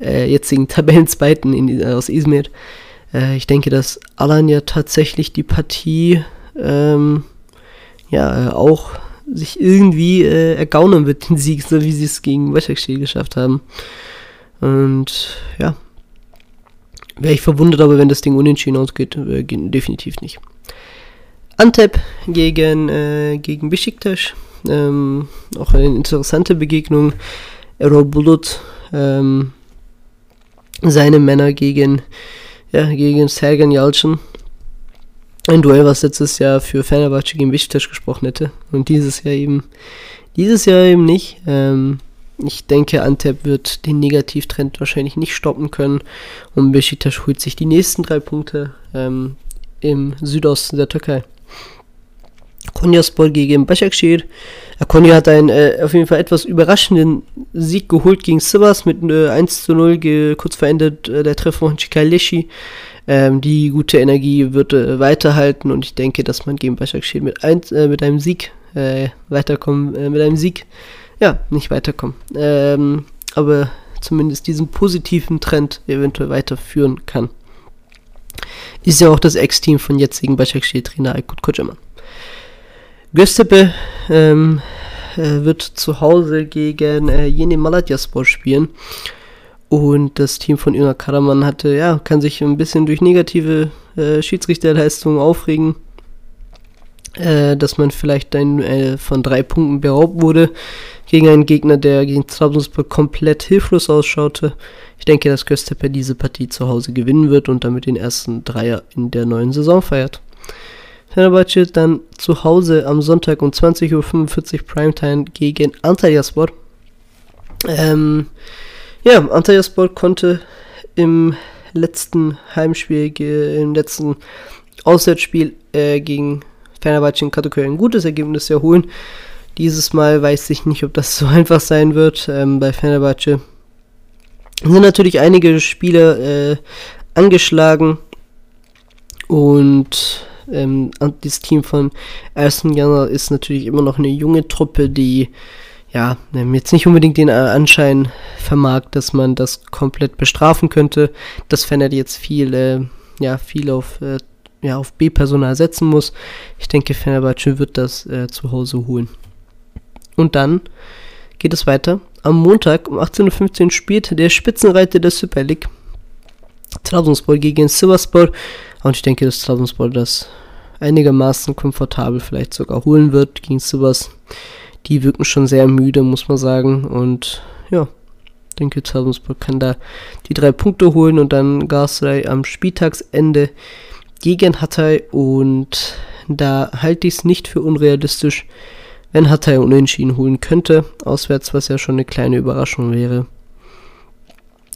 äh, jetzigen Tabellenzweiten in, aus Izmir. Äh, ich denke, dass Alanya tatsächlich die Partie ähm, ja äh, auch sich irgendwie äh, ergaunern wird, den Sieg, so wie sie es gegen Başakşehir geschafft haben. Und ja, wäre ich verwundert, aber wenn das Ding unentschieden ausgeht, äh, definitiv nicht. Antep gegen, äh, gegen Besiktas. Ähm, auch eine interessante Begegnung. Errol Bulut, ähm, seine Männer gegen, ja, gegen Sergen Yalcin. Ein Duell, was letztes Jahr für Fenerbahce gegen Besiktas gesprochen hätte. Und dieses Jahr eben, dieses Jahr eben nicht. Ähm, ich denke, Antep wird den Negativtrend wahrscheinlich nicht stoppen können. Und Besiktas holt sich die nächsten drei Punkte ähm, im Südosten der Türkei. Konyaspor gegen Başakşehir. Konya hat einen äh, auf jeden Fall etwas überraschenden Sieg geholt gegen Sivas mit äh, 1 zu 0, kurz verändert äh, der Treffer von Chikaleshi. Ähm, die gute Energie wird äh, weiterhalten und ich denke, dass man gegen Başakşehir mit, ein, äh, mit einem Sieg äh, weiterkommen, mit einem Sieg, ja, nicht weiterkommen, ähm, aber zumindest diesen positiven Trend eventuell weiterführen kann. Ist ja auch das Ex-Team von jetzigen Başakşehir-Trainer Aykut Kocaman. Göztepe ähm, äh, wird zu Hause gegen äh, Yeni Malatyaspor spielen. Und das Team von Ina Karaman hatte, ja, kann sich ein bisschen durch negative äh, Schiedsrichterleistungen aufregen, äh, dass man vielleicht ein, äh, von drei Punkten beraubt wurde gegen einen Gegner, der gegen Trabzonspor komplett hilflos ausschaute. Ich denke, dass Göztepe diese Partie zu Hause gewinnen wird und damit den ersten Dreier in der neuen Saison feiert. Fenerbahce dann zu Hause am Sonntag um 20.45 Uhr Primetime gegen Antalyaspor. Ähm, ja, Antalyaspor konnte im letzten Heimspiel, im letzten Auswärtsspiel äh, gegen Fenerbahce in Kategorie ein gutes Ergebnis erholen. Dieses Mal weiß ich nicht, ob das so einfach sein wird. Ähm, bei Fenerbahce sind natürlich einige Spieler äh, angeschlagen und ähm, das Team von Aston Gunner ist natürlich immer noch eine junge Truppe, die ja jetzt nicht unbedingt den Anschein vermag, dass man das komplett bestrafen könnte, dass Fener jetzt viel, äh, ja, viel auf, äh, ja, auf B-Personal setzen muss. Ich denke, Fenerbahce wird das äh, zu Hause holen. Und dann geht es weiter. Am Montag um 18.15 Uhr spielt der Spitzenreiter der Super League Trabzonspor gegen Sivasspor. Und ich denke, dass Trabzonspor das einigermaßen komfortabel vielleicht sogar holen wird gegen Sivas. Die wirken schon sehr müde, muss man sagen. Und ja, denke, Trabzonspor kann da die drei Punkte holen und dann Galatasaray am Spieltagsende gegen Hatay. Und da halte ich es nicht für unrealistisch, wenn Hatay unentschieden holen könnte. Auswärts, was ja schon eine kleine Überraschung wäre.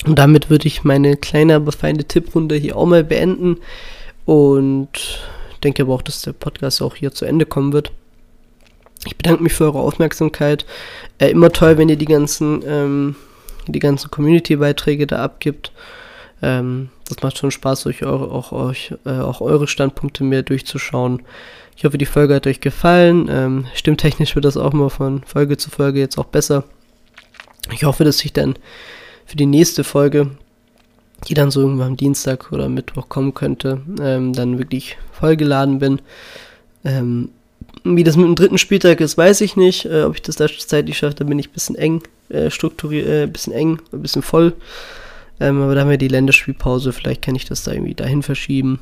Und damit würde ich meine kleine, aber feine Tipprunde hier auch mal beenden. Und denke aber auch, dass der Podcast auch hier zu Ende kommen wird. Ich bedanke mich für eure Aufmerksamkeit. Äh, immer toll, wenn ihr die ganzen, ähm, die ganzen Community-Beiträge da abgibt. Ähm, das macht schon Spaß, euch eure, auch, euch, äh, auch eure Standpunkte mehr durchzuschauen. Ich hoffe, die Folge hat euch gefallen. Ähm, stimmtechnisch wird das auch mal von Folge zu Folge jetzt auch besser. Ich hoffe, dass ich dann für die nächste Folge, die dann so irgendwann am Dienstag oder Mittwoch kommen könnte, ähm, dann wirklich vollgeladen bin. Ähm, wie das mit dem dritten Spieltag ist, weiß ich nicht. Äh, ob ich das da zeitlich schaffe, da bin ich ein bisschen eng äh, strukturiert, äh, ein bisschen eng, ein bisschen voll. Ähm, aber da haben wir die Länderspielpause, vielleicht kann ich das da irgendwie dahin verschieben.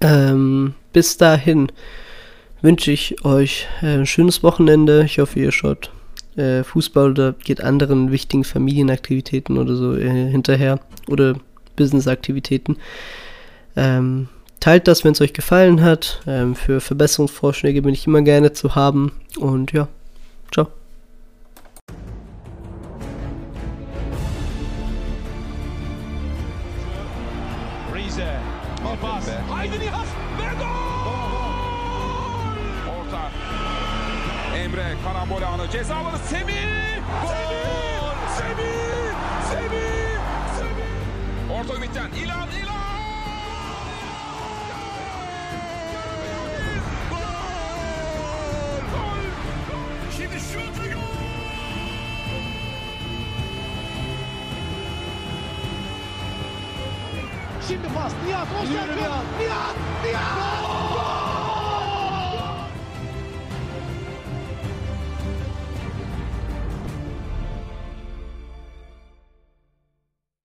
Ähm, bis dahin wünsche ich euch äh, ein schönes Wochenende. Ich hoffe, ihr schaut äh, Fußball oder geht anderen wichtigen Familienaktivitäten oder so äh, hinterher oder Businessaktivitäten. Ähm, teilt das, wenn es euch gefallen hat. Ähm, für Verbesserungsvorschläge bin ich immer gerne zu haben. Und ja, ciao.